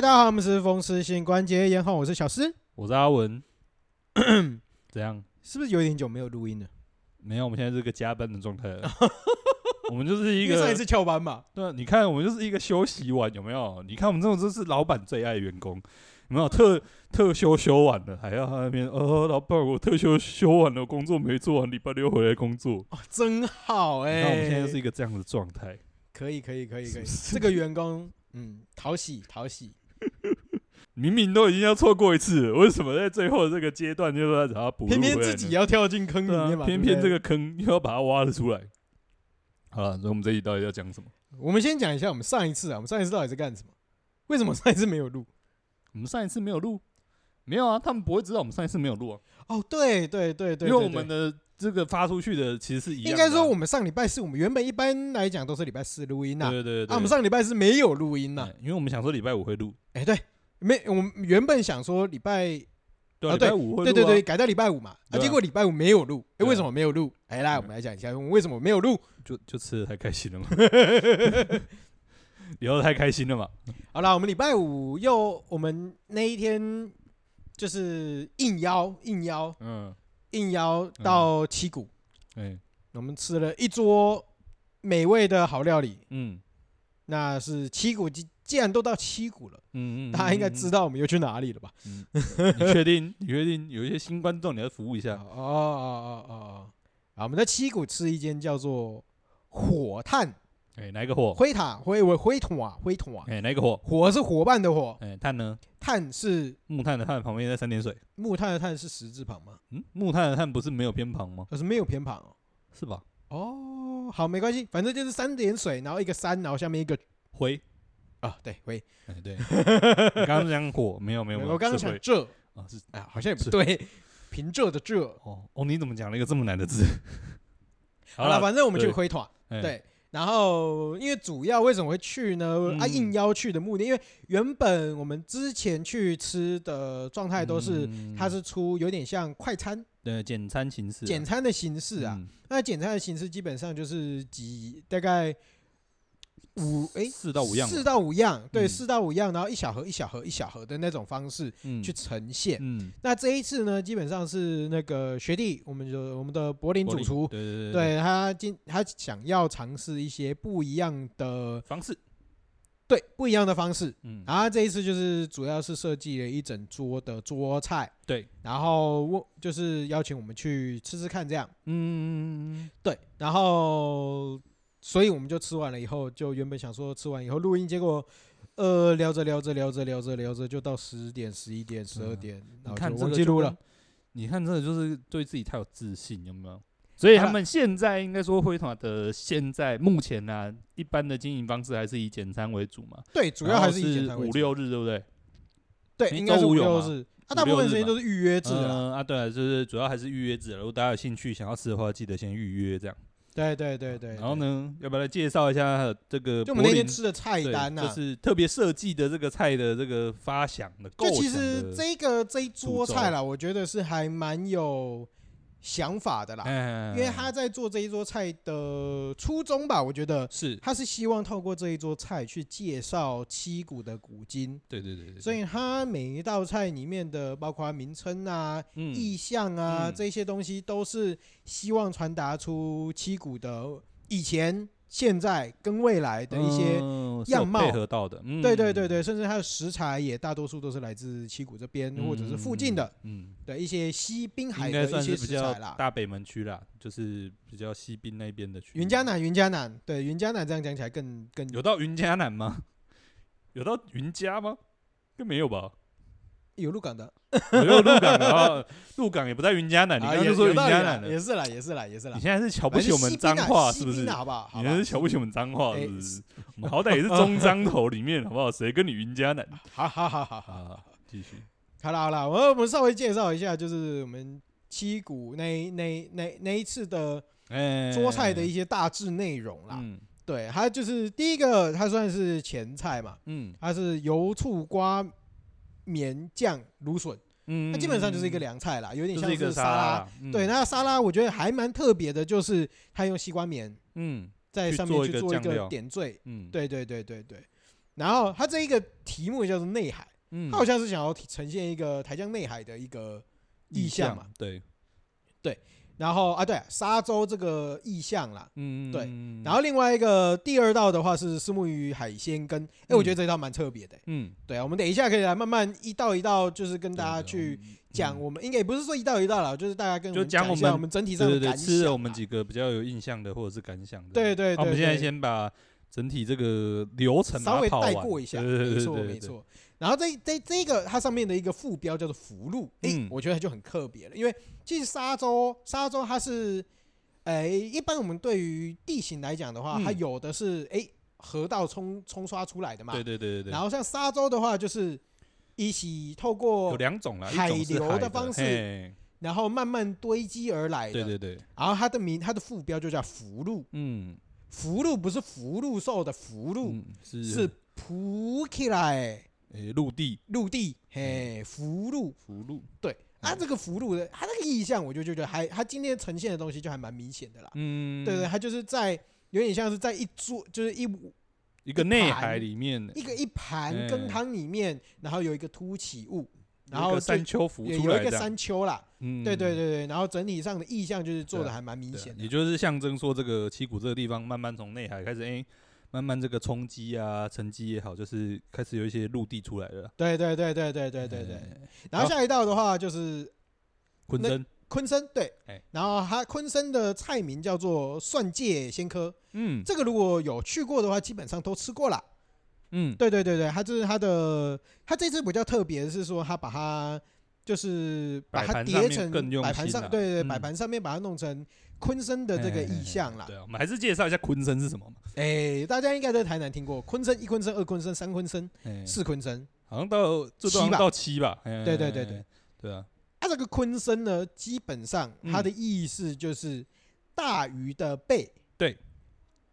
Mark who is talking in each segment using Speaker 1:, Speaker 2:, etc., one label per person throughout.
Speaker 1: 嗨，大家好，我们是风湿性关节炎后，我是小诗，
Speaker 2: 我是阿文。怎样？
Speaker 1: 是不是有点久没有录音了？
Speaker 2: 没有，我们现在是个加班的状态。我们就是一个
Speaker 1: 上一次翘班嘛。
Speaker 2: 对，你看，我们就是一个休息晚，有没有？你看，我们这种就是老板最爱员工，有没有？特特休休完了，还要他那边哦，老板，我特休休完了，工作没做完，礼拜六回来工作。
Speaker 1: 哦，真好哎、欸！
Speaker 2: 那我们现在就是一个这样的状态。
Speaker 1: 可以，可以，可以，可以。这个员工，嗯，讨喜，讨喜。
Speaker 2: 明明都已经要错过一次了，为什么在最后这个阶段就要找他补？
Speaker 1: 偏偏自己要跳进坑里面嘛、
Speaker 2: 啊？偏偏这个坑又要把它挖了出来。好了，所以我们这一集到底要讲什么？
Speaker 1: 我们先讲一下我们上一次啊，我们上一次到底在干什么？为什么上一次没有录？
Speaker 2: 我们上一次没有录？没有啊，他们不会知道我们上一次没有录啊。
Speaker 1: 哦，对对对对，
Speaker 2: 因为我们的这个发出去的其实是一样、啊。
Speaker 1: 应该说，我们上礼拜四，我们原本一般来讲都是礼拜四录音呐。
Speaker 2: 对对对，对。
Speaker 1: 啊，我们上礼拜四没有录音呐，
Speaker 2: 因为我们想说礼拜五会录。
Speaker 1: 哎，对。没，我们原本想说礼拜，
Speaker 2: 对，礼拜五会录，
Speaker 1: 对对对，改到礼拜五嘛。啊，结果礼拜五没有录，哎，为什么没有录？哎，来，我们来讲一下，我们为什么没有录？
Speaker 2: 就就吃的太开心了嘛，聊的太开心了嘛。
Speaker 1: 好了，我们礼拜五又我们那一天就是应邀应邀，嗯，应邀到七谷，哎，我们吃了一桌美味的好料理，嗯，那是七谷鸡。既然都到七股了，嗯嗯，大家应该知道我们又去哪里了吧？
Speaker 2: 嗯，你确定？你确定？有一些新观众，你要服务一下。
Speaker 1: 哦哦哦哦，啊，我们在七股吃一间叫做火炭，
Speaker 2: 哎，哪一个火？
Speaker 1: 灰塔，灰灰灰桶啊，灰桶啊，
Speaker 2: 哎，哪一个火？
Speaker 1: 火是伙伴的火，
Speaker 2: 哎，炭呢？
Speaker 1: 炭是
Speaker 2: 木炭的炭，旁边在三点水。
Speaker 1: 木炭的炭是十字旁吗？
Speaker 2: 嗯，木炭的炭不是没有偏旁吗？
Speaker 1: 可是没有偏旁哦，
Speaker 2: 是吧？
Speaker 1: 哦，好，没关系，反正就是三点水，然后一个山，然后下面一个
Speaker 2: 灰。
Speaker 1: 啊，对，喂，
Speaker 2: 哎，对，你刚刚讲火，没有，没有，没有，
Speaker 1: 我刚刚讲这，
Speaker 2: 啊，是，
Speaker 1: 哎，好像也不对，平仄的仄，
Speaker 2: 哦，哦，你怎么讲了一个这么难的字？
Speaker 1: 好了，反正我们去灰团，对，然后因为主要为什么会去呢？啊，应邀去的目的，因为原本我们之前去吃的状态都是，它是出有点像快餐，
Speaker 2: 的，简餐形式，
Speaker 1: 简餐的形式啊，那简餐的形式基本上就是几大概。五哎，
Speaker 2: 四到五样，
Speaker 1: 四到五样，对，四到五样，然后一小盒一小盒一小盒的那种方式去呈现。嗯，那这一次呢，基本上是那个学弟，我们就我们的柏林主厨，对对对，对他今他想要尝试一些不一样的
Speaker 2: 方式，
Speaker 1: 对，不一样的方式。嗯，然后这一次就是主要是设计了一整桌的桌菜，
Speaker 2: 对，
Speaker 1: 然后我就是邀请我们去吃吃看这样。嗯，对，然后。所以我们就吃完了以后，就原本想说吃完以后录音，结果，呃，聊着聊着聊着聊着聊着，就到十点、十一点、十二点，然后就忘记录了。
Speaker 2: 你看，这个就是对自己太有自信，有没有？所以他们现在应该说辉团的现在目前呢、啊，一般的经营方式还是以简餐为主嘛？
Speaker 1: 对，主要还是以简餐为主。
Speaker 2: 五六日对不对？
Speaker 1: 对，应该是五六日。他大部分时间都是预约制
Speaker 2: 啊。啊，对，就是主要还是预约制。如果大家有兴趣想要吃的话，记得先预约这样。
Speaker 1: 对对对对，
Speaker 2: 然后呢，要不要来介绍一下这个？
Speaker 1: 就我们那天吃的菜单呐，
Speaker 2: 就是特别设计的这个菜的这个发想的构想的。
Speaker 1: 就其实这个这一桌菜啦，我觉得是还蛮有。想法的啦，因为他在做这一桌菜的初衷吧，我觉得是。他是希望透过这一桌菜去介绍七股的古今，
Speaker 2: 对对对，
Speaker 1: 所以他每一道菜里面的包括名称啊、意象啊这些东西，都是希望传达出七股的以前。现在跟未来的一些样貌
Speaker 2: 配合到的，
Speaker 1: 对对对对，甚至它的食材也大多数都是来自七股这边或者是附近的，嗯，的一些西滨海的一些食材啦。
Speaker 2: 大北门区啦，就是比较西滨那边的区。
Speaker 1: 云嘉南，云嘉南，对，云嘉南这样讲起来更更
Speaker 2: 有到云嘉南吗？有到云嘉吗？更没有吧。
Speaker 1: 有鹿港的，
Speaker 2: 有鹿港的啊，鹿港也不在云嘉南，你刚刚就说云嘉南的，
Speaker 1: 也是啦，也是啦，也是啦。
Speaker 2: 你现在是瞧不起我们脏话是不是？
Speaker 1: 好不好？
Speaker 2: 你现在是瞧不起我们脏话是不是？我们好歹也是中彰投里面好不好？谁跟你云嘉南？
Speaker 1: 好好好好好，
Speaker 2: 继续。
Speaker 1: 好了好了，我我们稍微介绍一下，就是我们七股那那那那一次的桌菜的一些大致内容啦。对，它就是第一个，它算是前菜嘛，嗯，它是油醋瓜。绵酱芦笋，嗯，它基本上就是一个凉菜啦，有点像是沙拉。对，那沙拉我觉得还蛮特别的，就是它用西瓜棉，嗯，在上面去做一个点缀，嗯，对对对对对。然后它这一个题目叫做内海，嗯，它好像是想要呈现一个台江内海的一个意象嘛，
Speaker 2: 对，
Speaker 1: 对。然后啊，对，沙洲这个意象啦，嗯，对。然后另外一个第二道的话是石目鱼海鲜羹，哎，我觉得这一道蛮特别的，嗯，对啊，我们等一下可以来慢慢一道一道，就是跟大家去讲。我们应该也不是说一道一道了，就是大家跟
Speaker 2: 就讲我们
Speaker 1: 我们整体上的感想，
Speaker 2: 吃了我们几个比较有印象的或者是感想的。
Speaker 1: 对对对，
Speaker 2: 我们现在先把整体这个流程
Speaker 1: 稍微带过一下，没错没错。然后这这这个它上面的一个副标叫做福禄，哎、欸，我觉得它就很特别了，因为其实沙洲沙洲它是，哎、欸，一般我们对于地形来讲的话，它有的是哎、欸、河道冲冲刷出来的嘛，
Speaker 2: 对对对对对。
Speaker 1: 然后像沙洲的话，就是一起透过
Speaker 2: 有两种了，
Speaker 1: 海流的方式，然后慢慢堆积而来的，
Speaker 2: 对对对。
Speaker 1: 然后它的名它的副标就叫福禄，嗯，福禄不是福禄寿的福禄，是是浮起来。
Speaker 2: 诶，陆地，
Speaker 1: 陆地，嘿，福禄，
Speaker 2: 福禄，
Speaker 1: 对，啊，这个福禄的，它那个意象，我就觉得还，它今天呈现的东西就还蛮明显的啦，嗯，对对，它就是在有点像是在一座，就是一
Speaker 2: 一个内海里面，
Speaker 1: 一个一盘羹汤里面，然后有一个凸起物，然后
Speaker 2: 山丘浮出来，
Speaker 1: 有一个山丘啦，嗯，对对对对，然后整体上的意象就是做的还蛮明显的，
Speaker 2: 也就是象征说这个七股这个地方慢慢从内海开始，哎。慢慢这个冲积啊，沉积也好，就是开始有一些陆地出来了。
Speaker 1: 对对对对对对对对。然后下一道的话就是
Speaker 2: 昆生，
Speaker 1: 昆生对。然后它昆生的菜名叫做蒜芥鲜科。嗯，这个如果有去过的话，基本上都吃过了。嗯，对对对对，它就是它的，它这次比较特别的是说，它把它就是把它叠成摆盘上，对对，摆盘上面把它弄成。鲲鯓的这个意象啦，
Speaker 2: 对啊，我们还是介绍一下昆生是什么嘛。
Speaker 1: 哎，大家应该在台南听过昆生，一昆生，二昆生，三鲲鯓，四昆生，
Speaker 2: 好像到七吧，到七吧。
Speaker 1: 对对对对
Speaker 2: 对啊。
Speaker 1: 它这个昆生呢，基本上它的意思就是大鱼的背。
Speaker 2: 对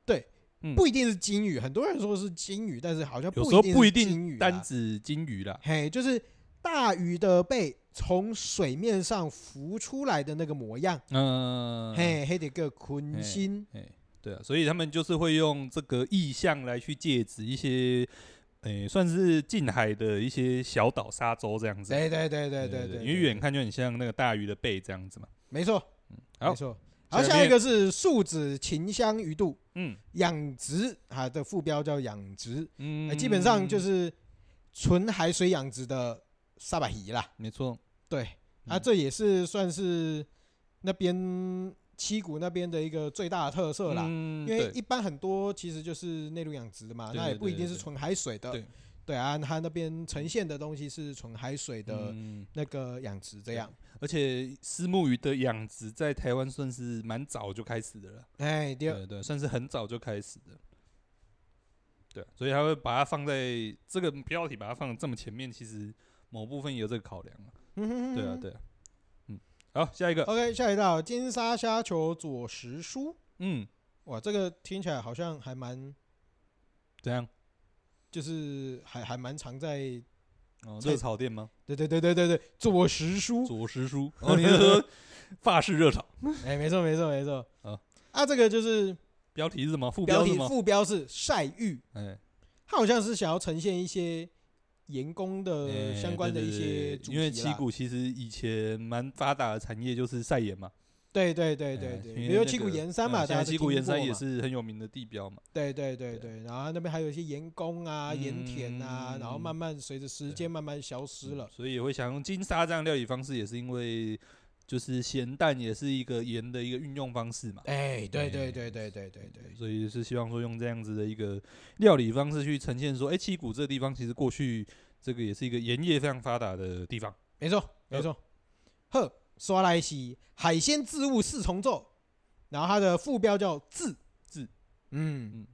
Speaker 1: 对，不一定是金鱼，很多人说是金鱼，但是好像
Speaker 2: 有时候不一定单指金鱼啦。
Speaker 1: 嘿，就是大鱼的背。从水面上浮出来的那个模样，嗯，嘿，嘿，这个坤心，
Speaker 2: 哎，对啊，所以他们就是会用这个意象来去借指一些，诶，算是近海的一些小岛、沙洲这样子。
Speaker 1: 对对对对对对，
Speaker 2: 因为远看就很像那个大鱼的背这样子嘛。
Speaker 1: 没错，嗯，没错。好，下一个是树脂秦香鱼肚，嗯，养殖，啊的副标叫养殖，嗯，基本上就是纯海水养殖的沙白鱼啦。
Speaker 2: 没错。
Speaker 1: 对，啊，这也是算是那边七股那边的一个最大的特色啦。因为一般很多其实就是内陆养殖的嘛，那也不一定是纯海水的。对啊，它那边呈现的东西是纯海水的那个养殖这样。
Speaker 2: 而且虱目鱼的养殖在台湾算是蛮早就开始的了。
Speaker 1: 哎，
Speaker 2: 对对，算是很早就开始的。对，所以他会把它放在这个标题，把它放在这么前面，其实某部分也有这个考量。嗯，对啊，对啊，嗯，好，下一个
Speaker 1: ，OK，下一道金沙虾球佐时蔬，嗯，哇，这个听起来好像还蛮
Speaker 2: 怎样？
Speaker 1: 就是还还蛮常在
Speaker 2: 哦热炒店吗？
Speaker 1: 对对对对对对，佐时蔬，
Speaker 2: 佐时蔬，哦，你是说法式热炒？
Speaker 1: 哎，没错没错没错，啊，啊，这个就是
Speaker 2: 标题是什么？副标题
Speaker 1: 副标是晒玉，哎，他好像是想要呈现一些。盐工的相关的一些，
Speaker 2: 因为七股其实以前蛮发达的产业就是晒盐嘛。
Speaker 1: 对对对对对，比如七股盐山嘛，大家
Speaker 2: 七股盐山也是很有名的地标嘛。
Speaker 1: 对对对对，然后那边还有一些盐工啊、盐田啊，然后慢慢随着时间慢慢消失了。
Speaker 2: 所以也会想用金沙这样料理方式，也是因为就是咸淡也是一个盐的一个运用方式嘛。
Speaker 1: 哎，对对对对对对对，
Speaker 2: 所以是希望说用这样子的一个料理方式去呈现说，哎，七股这个地方其实过去。这个也是一个盐业非常发达的地方，
Speaker 1: 没错，没错。呵，刷来西海鲜置物四重奏，然后它的副标叫“字”字”，嗯嗯。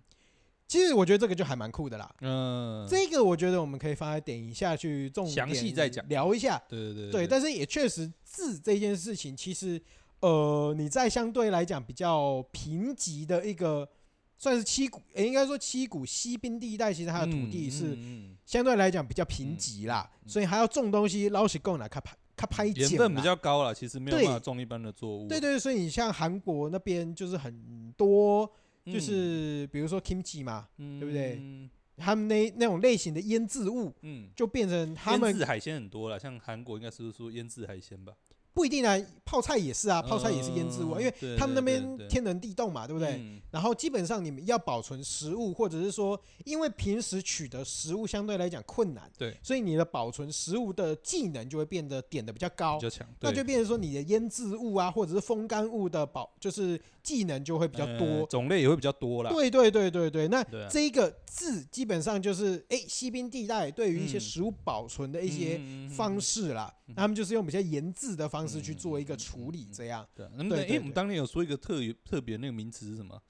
Speaker 1: 其实我觉得这个就还蛮酷的啦，嗯，这个我觉得我们可以放在点一下去重点详细再讲。聊一下，
Speaker 2: 对对对，
Speaker 1: 对。但是也确实“字”这件事情，其实呃，你在相对来讲比较贫瘠的一个。算是七股，欸、应该说七股西滨地带，其实它的土地是相对来讲比较贫瘠啦，嗯嗯、所以还要种东西，捞起够来它拍它拍
Speaker 2: 盐分比较高了，其实没有办法种一般的作物。
Speaker 1: 對对对，所以你像韩国那边就是很多，就是比如说 kimchi 嘛，嗯、对不对？他们那那种类型的腌制物，嗯，就变成他们
Speaker 2: 腌制海鲜很多了，像韩国应该是说腌制海鲜吧。
Speaker 1: 不一定啊，泡菜也是啊，泡菜也是腌制物，因为他们那边天然地冻嘛，对不对？然后基本上你们要保存食物，或者是说，因为平时取得食物相对来讲困难，对，所以你的保存食物的技能就会变得点的比较高，比较强，那就变成说你的腌制物啊，或者是风干物的保，就是技能就会比较多，
Speaker 2: 种类也会比较多啦。
Speaker 1: 对对对对对，那这一个字基本上就是哎，西滨地带对于一些食物保存的一些方式啦，他们就是用比较腌制的方式。去做一个处理，这样。对，
Speaker 2: 那么，哎，我们当年有说一个特特别那个名词是什么？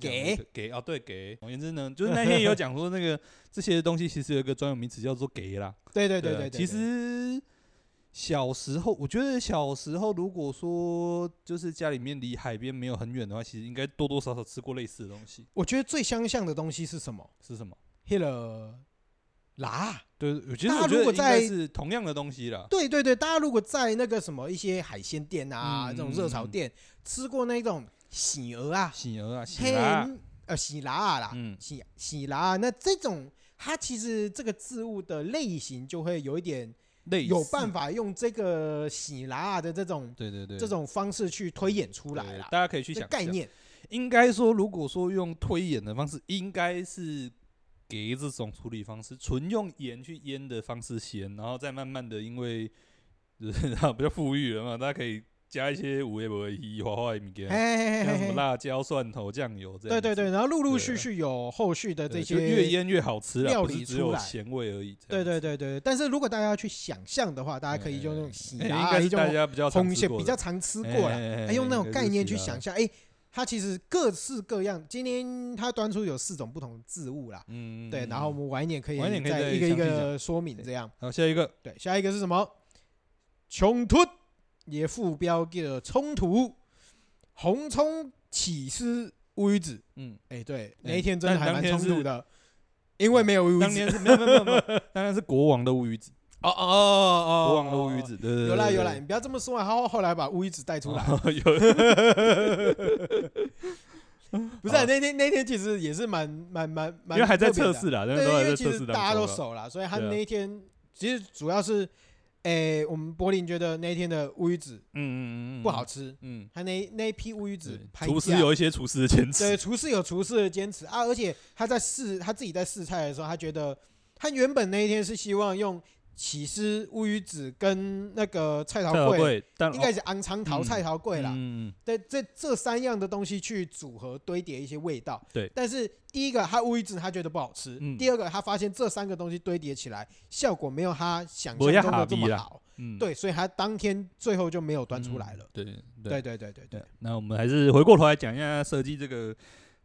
Speaker 2: 给给啊，对，给。总而言之呢，就是那天也有讲说，那个这些东西其实有一个专有名词叫做“给”啦。
Speaker 1: 对对对对。
Speaker 2: 其实小时候，我觉得小时候如果说就是家里面离海边没有很远的话，其实应该多多少少吃过类似的东西。
Speaker 1: 我觉得最相像的东西是什么？
Speaker 2: 是什么
Speaker 1: ？Hello。辣，
Speaker 2: 对，我觉得大家如果在是同样的东西了。
Speaker 1: 对对对，大家如果在那个什么一些海鲜店啊，这种热炒店吃过那种喜鹅啊，
Speaker 2: 喜鹅啊，喜辣，
Speaker 1: 呃，喜辣啦，嗯，喜喜拉，那这种它其实这个字物的类型就会有一点类，有办法用这个喜拉的这种，对对对，这种方式去推演出来了。
Speaker 2: 大家可以去想
Speaker 1: 概念，
Speaker 2: 应该说，如果说用推演的方式，应该是。给这种处理方式，纯用盐去腌的方式咸，然后再慢慢的，因为就是 比较富裕了嘛，大家可以加一些五味博一花花米给，像什么辣椒、蒜头、酱油这样。
Speaker 1: 对对对，然后陆陆续续有后续的这些，
Speaker 2: 越腌越好吃，料理只有咸味而已。
Speaker 1: 对对对对，但是如果大家要去想象的话，大家可以用那种洗
Speaker 2: 牙，应该是大家比较
Speaker 1: 红线比较常吃过了，用那种概念去想象，哎。它其实各式各样，今天它端出有四种不同的字物啦，嗯，对，然后我们晚一点可以再一个一个说明这样。
Speaker 2: 好，下一个，
Speaker 1: 对，下一个是什么？穷突，也副标叫冲突，红冲起司乌鱼子，嗯，哎，对，那一天真的还蛮冲突的，因为没有乌鱼子，当年是没有没有没有，
Speaker 2: 当然是国王的乌鱼子。
Speaker 1: 哦哦哦，
Speaker 2: 国王的乌鱼子，对对对，
Speaker 1: 有啦有啦，你不要这么说啊！后后来把乌鱼子带出来，有，不是 那天那天其实也是蛮蛮蛮蛮，因
Speaker 2: 为还在测试啦，
Speaker 1: 对，因为其实大家都熟了，所以他那一天其实主要是，诶，我们柏林觉得那一天的乌鱼子，嗯嗯嗯，不好吃，嗯，他那那一批乌鱼子，
Speaker 2: 厨师有一些厨师的坚持，
Speaker 1: 对，厨师有厨师的坚持啊，而且他在试他自己在试菜的时候，他觉得他原本那一天是希望用。起司乌鱼子跟那个菜头贵，应该是昂长桃菜头粿啦。嗯，对，这这三样的东西去组合堆叠一些味道。对，但是第一个他乌鱼子他觉得不好吃，第二个他发现这三个东西堆叠起来效果没有他想象中的这么好。嗯，对，所以他当天最后就没有端出来了。对，对，对，对，对，对。
Speaker 2: 那我们还是回过头来讲一下设计这个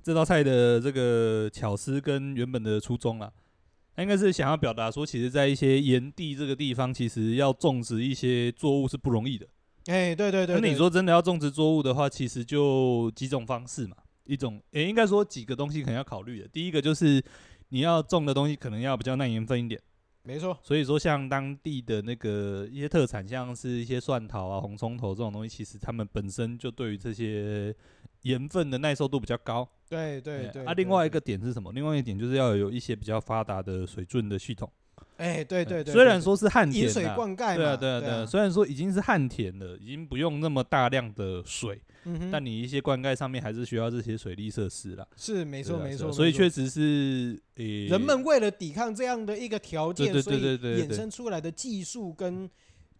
Speaker 2: 这道菜的这个巧思跟原本的初衷啦。应该是想要表达说，其实，在一些炎地这个地方，其实要种植一些作物是不容易的。
Speaker 1: 哎，对对对。
Speaker 2: 那你说真的要种植作物的话，其实就几种方式嘛。一种，诶，应该说几个东西可能要考虑的。第一个就是你要种的东西可能要比较耐盐分一点。
Speaker 1: 没错。
Speaker 2: 所以说，像当地的那个一些特产，像是一些蒜头啊、红葱头这种东西，其实他们本身就对于这些。盐分的耐受度比较高，
Speaker 1: 对对对。
Speaker 2: 啊，另外一个点是什么？另外一个点就是要有一些比较发达的水圳的系统。
Speaker 1: 哎，对对对。
Speaker 2: 虽然说是旱田，
Speaker 1: 引水灌溉嘛，
Speaker 2: 对啊对啊对啊。虽然说已经是旱田了，已经不用那么大量的水，但你一些灌溉上面还是需要这些水利设施啦。
Speaker 1: 是没错没错。
Speaker 2: 所以确实是，诶，
Speaker 1: 人们为了抵抗这样的一个条件，所以衍生出来的技术跟。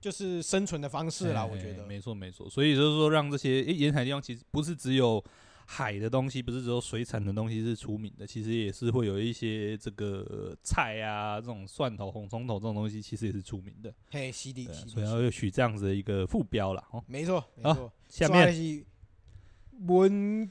Speaker 1: 就是生存的方式啦，我觉得
Speaker 2: 没错没错，所以就是说，让这些诶沿海地方其实不是只有海的东西，不是只有水产的东西是出名的，其实也是会有一些这个菜啊，这种蒜头、红葱头这种东西，其实也是出名的。
Speaker 1: 嘿，犀利犀利，
Speaker 2: 所以要取这样子的一个副标了哦。
Speaker 1: 没错没错，
Speaker 2: 下面文，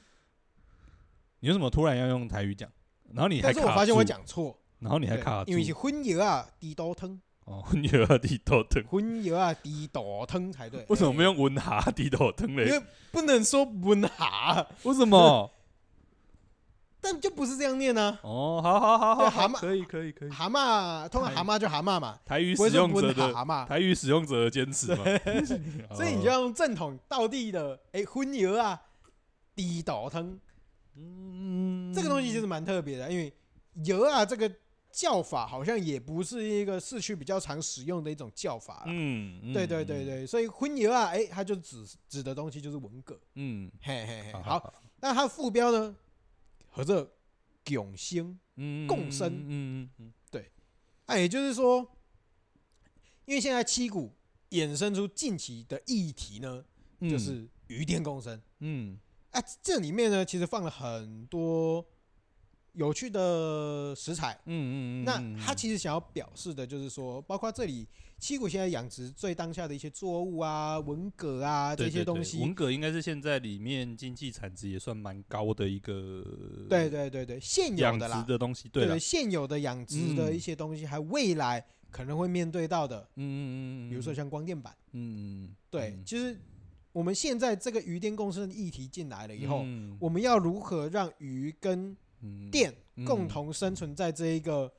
Speaker 2: 你为什么突然要用台语讲？然后你还，
Speaker 1: 但是我发现我讲错，
Speaker 2: 然后你还卡住，
Speaker 1: 因为是荤油啊，地刀汤。
Speaker 2: 哦，荤油啊，地豆汤，
Speaker 1: 荤油啊，地豆汤才对。
Speaker 2: 为什么没用温蛤地豆汤嘞？
Speaker 1: 因为不能说温蛤，
Speaker 2: 为什么？
Speaker 1: 但就不是这样念呢。
Speaker 2: 哦，好好好好，
Speaker 1: 蛤蟆
Speaker 2: 可以可以可以。
Speaker 1: 蛤蟆，通常蛤蟆就蛤蟆嘛。
Speaker 2: 台语使用者的台语使用者的坚持嘛。
Speaker 1: 所以你就要用正统道地的，哎，荤油啊，地豆汤。嗯，这个东西其实蛮特别的，因为油啊这个。叫法好像也不是一个市区比较常使用的一种叫法。
Speaker 2: 嗯，嗯
Speaker 1: 对对对对，所以荤油啊，哎，它就指指的东西就是文革。
Speaker 2: 嗯，
Speaker 1: 嘿嘿嘿，好，
Speaker 2: 好，好，
Speaker 1: 那它副标呢，和这共生，共生，
Speaker 2: 嗯嗯嗯，
Speaker 1: 对，那也就是说，因为现在七股衍生出近期的议题呢，就是鱼电共生。
Speaker 2: 嗯，
Speaker 1: 啊，这里面呢，其实放了很多。有趣的食材，
Speaker 2: 嗯嗯嗯，
Speaker 1: 那他其实想要表示的就是说，包括这里七股现在养殖最当下的一些作物啊，文蛤啊这些东西，
Speaker 2: 文蛤应该是现在里面经济产值也算蛮高的一个，
Speaker 1: 对对对对，现有的啦。
Speaker 2: 的东西，对，
Speaker 1: 现有的养殖的一些东西，还未来可能会面对到的，嗯嗯嗯，比如说像光电板，嗯嗯，对，其实我们现在这个鱼电共生的议题进来了以后，我们要如何让鱼跟电共同生存在这一个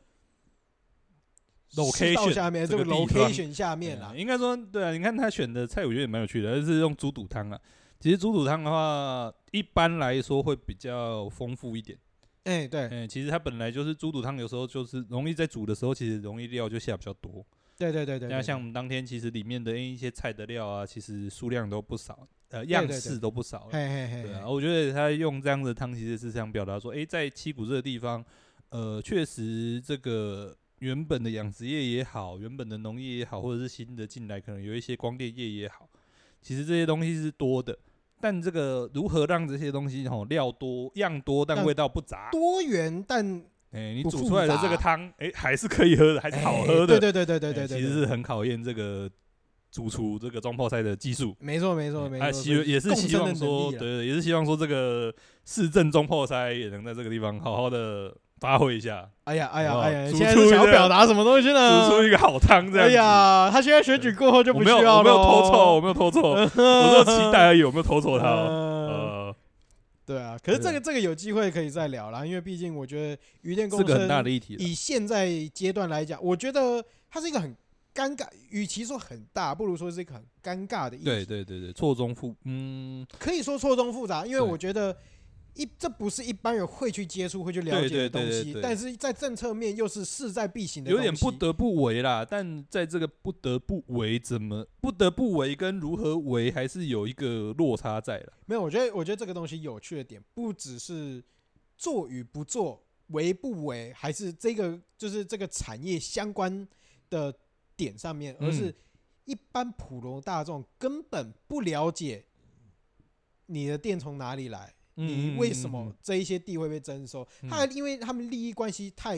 Speaker 2: location
Speaker 1: 下面，这个 location 下面啊，
Speaker 2: 应该说对啊。你看他选的菜，我觉得也蛮有趣的，是用猪肚汤啊。其实猪肚汤的话，一般来说会比较丰富一点。
Speaker 1: 哎，对，
Speaker 2: 哎，其实它本来就是猪肚汤，有时候就是容易在煮的时候，其实容易料就下比较多。
Speaker 1: 对对对对。
Speaker 2: 那像我们当天其实里面的一些菜的料啊，其实数量都不少。呃，样式都不少了，对啊，我觉得他用这样的汤，其实是想表达说，诶，在七股这个地方，呃，确实这个原本的养殖业也好，原本的农业也好，或者是新的进来，可能有一些光电业也好，其实这些东西是多的，但这个如何让这些东西吼料多样多，但味道不杂，
Speaker 1: 多元但
Speaker 2: 诶，你煮出来的这个汤，诶，还是可以喝的，还是好喝的，
Speaker 1: 对对对对对对，
Speaker 2: 其实是很考验这个。煮出这个装泡菜的技术，
Speaker 1: 没错没错没错，
Speaker 2: 他希也是希望说，对，也是希望说这个市政装泡菜也能在这个地方好好的发挥一下。
Speaker 1: 哎呀哎呀哎呀，现在想要表达什么东西呢？
Speaker 2: 煮出一个好汤这样。哎
Speaker 1: 呀，他现在选举过后就不需要了。
Speaker 2: 我没有偷错，我没有偷错，我说期待而已，我没有偷错他。呃，
Speaker 1: 对啊，可是这个这个有机会可以再聊啦，因为毕竟我觉得鱼电共生
Speaker 2: 是个很大的议题。
Speaker 1: 以现在阶段来讲，我觉得它是一个很。尴尬，与其说很大，不如说是一个很尴尬的意思。
Speaker 2: 对对对对，错综复，嗯，
Speaker 1: 可以说错综复杂，因为我觉得一这不是一般人会去接触、会去了解的东西，但是在政策面又是势在必行的，
Speaker 2: 有点不得不为啦。但在这个不得不为，怎么不得不为跟如何为，还是有一个落差在了。
Speaker 1: 没有，我觉得我觉得这个东西有趣的点，不只是做与不做，为不为，还是这个就是这个产业相关的。点上面，而是一般普罗大众根本不了解你的电从哪里来，你为什么这一些地会被征收？他因为他们利益关系太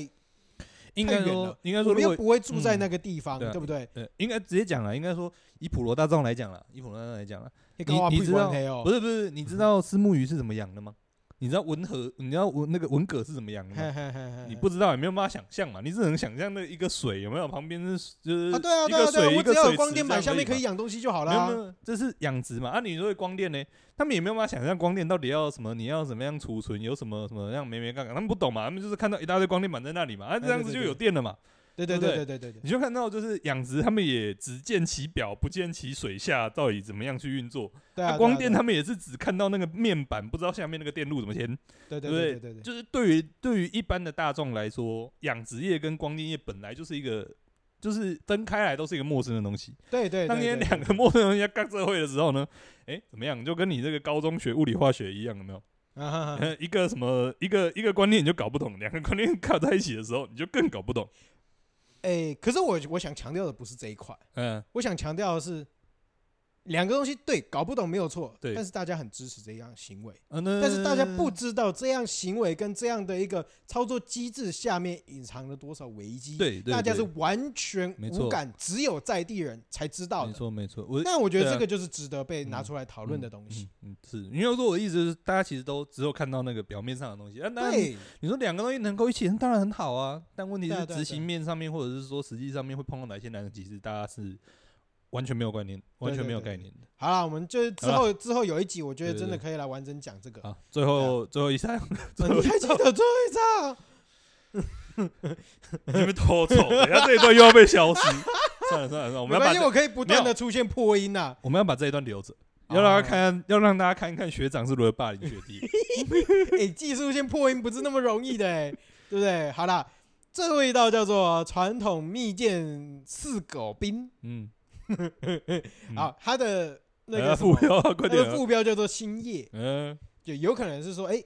Speaker 1: 应该远了，应该说我们又不会住在那个地方，对不对？
Speaker 2: 对，应该直接讲了，应该说以普罗大众来讲了，以普罗大众来讲了，你你知道不是不是？你知道丝木鱼是怎么养的吗？你知道文和，你知道文那个文革是怎么样的吗？你不知道也没有办法想象嘛。你只能想象那一个水有没有旁边是就是
Speaker 1: 啊，对啊，对啊，对啊，我只要有光电板下面可以养东西就好了。没有没有，
Speaker 2: 这是养殖嘛。啊，你说光电呢？他们也没有办法想象光电到底要什么，你要怎么样储存，有什么什么样没没杠杆，他们不懂嘛。他们就是看到一大堆光电板在那里嘛，啊，这样子就有电了嘛。
Speaker 1: 对对对对对对，
Speaker 2: 你就看到就是养殖，他们也只见其表，不见其水下到底怎么样去运作。对啊，光电他们也是只看到那个面板，不知道下面那个电路怎么牵。
Speaker 1: 对对对对对，
Speaker 2: 就是对于对于一般的大众来说，养殖业跟光电业本来就是一个，就是分开来都是一个陌生的东西。
Speaker 1: 对对，
Speaker 2: 当年两个陌生的东西要干社会的时候呢，哎，怎么样？就跟你这个高中学物理化学一样，有没有？一个什么一个一个观念你就搞不懂，两个观念靠在一起的时候，你就更搞不懂。
Speaker 1: 哎、欸，可是我我想强调的不是这一块，嗯，我想强调的是。两个东西对，搞不懂没有错，对，但是大家很支持这样行为，但是大家不知道这样行为跟这样的一个操作机制下面隐藏了多少危机，对，大家是完全无感，只有在地人才知道的，没错没错。我那我觉得这个就是值得被拿出来讨论的东西。
Speaker 2: 嗯，是，因为说我的意思是，大家其实都只有看到那个表面上的东西，那你说两个东西能够一起，当然很好啊，但问题是执行面上面，或者是说实际上面会碰到哪些难题，其实大家是。完全没有概念，完全没有概念的。
Speaker 1: 好了，我们就之后之后有一集，我觉得真的可以来完整讲这个。
Speaker 2: 好，最后最后一场，
Speaker 1: 你还记得最后一场？
Speaker 2: 你们偷走，等下这一段又要被消失。算了算了算了，我们要把，
Speaker 1: 我可以不断的出现破音呐。我
Speaker 2: 们要把这一段留着，要让他看，要让大家看一看学长是如何霸凌学弟。
Speaker 1: 哎，技术性破音不是那么容易的，哎，对不对？好了。最后一道叫做传统蜜饯四狗冰。嗯，好，它的那个
Speaker 2: 副标，快点，
Speaker 1: 副标叫做新业。嗯，就有可能是说，哎，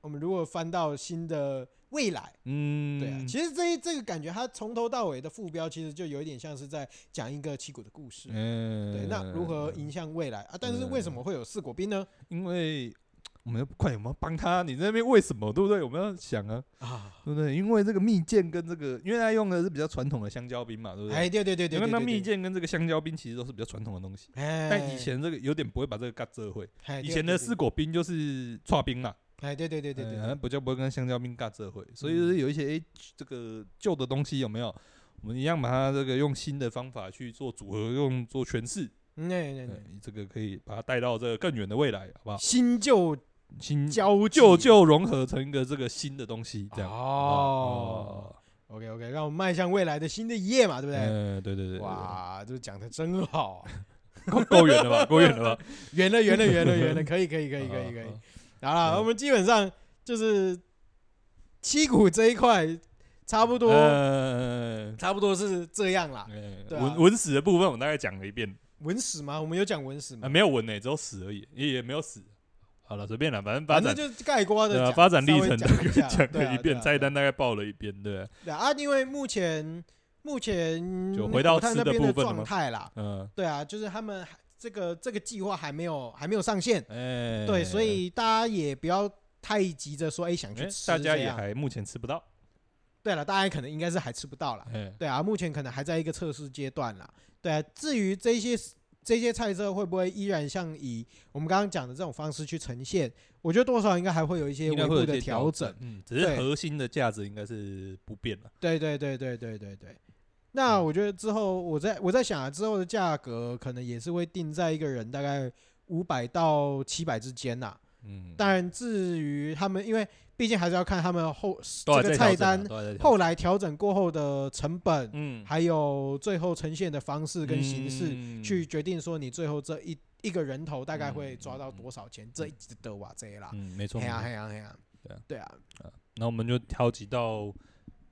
Speaker 1: 我们如果翻到新的。未来，嗯，对啊，其实这这个感觉，它从头到尾的副标其实就有一点像是在讲一个七股的故事，嗯，对，那如何迎向未来啊？但是为什么会有四果冰呢？
Speaker 2: 因为我们要快点，我们要帮他，你在那边为什么，对不对？我们要想啊，啊，对不对？因为这个蜜饯跟这个，因为它用的是比较传统的香蕉冰嘛，对不对？
Speaker 1: 哎，对对对对，
Speaker 2: 因为那蜜饯跟这个香蕉冰其实都是比较传统的东西，但以前这个有点不会把这个嘎这会，以前的四果冰就是串冰嘛。
Speaker 1: 哎，对对对对对，
Speaker 2: 好像不叫不会跟香蕉冰尬这会，所以就是有一些哎，这个旧的东西有没有？我们一样把它这个用新的方法去做组合，用做诠释。对对对，这个可以把它带到这个更远的未来，好不好？
Speaker 1: 新旧新交
Speaker 2: 旧旧融合成一个这个新的东西，这样
Speaker 1: 哦。OK OK，让我们迈向未来的新的一页嘛，对不对？
Speaker 2: 嗯，对对对。
Speaker 1: 哇，这讲的真好，
Speaker 2: 够够远了吧？够远了吧？
Speaker 1: 远了，远了，远了，远了，可以，可以，可以，可以，可以。好了，我们基本上就是七股这一块，差不多，差不多是这样啦。
Speaker 2: 文文史的部分，我大概讲了一遍。
Speaker 1: 文史吗？我们有讲文史吗？
Speaker 2: 没有文呢，只有史而已，也也没有史。好了，随便了，反正
Speaker 1: 反正就概括的
Speaker 2: 发展历程都讲了 一遍，菜单大概报了一遍，对。
Speaker 1: 对啊，因为目前目前
Speaker 2: 就回到吃的部分
Speaker 1: 状态啦。嗯，对啊，就是他们。这个这个计划还没有还没有上线，欸、对，所以大家也不要太急着说，哎，想去吃，
Speaker 2: 大家也还目前吃不到。
Speaker 1: 对了，大家可能应该是还吃不到了，欸、对啊，目前可能还在一个测试阶段啦。对啊，至于这些这些菜色会不会依然像以我们刚刚讲的这种方式去呈现，我觉得多少应该还会有一些微步的调整，
Speaker 2: 嗯，只是核心的价值应该是不变了。
Speaker 1: 对对对对对对对。那我觉得之后我在我在想啊，之后的价格可能也是会定在一个人大概五百到七百之间呐。嗯，但至于他们，因为毕竟还是要看他们后这个菜单后来调整过后的成本，嗯，还有最后呈现的方式跟形式，去决定说你最后这一一个人头大概会抓到多少钱，这一集的哇这啦。
Speaker 2: 嗯，没错。
Speaker 1: 嘿呀嘿呀嘿呀，对啊对啊。
Speaker 2: 那我们就挑几道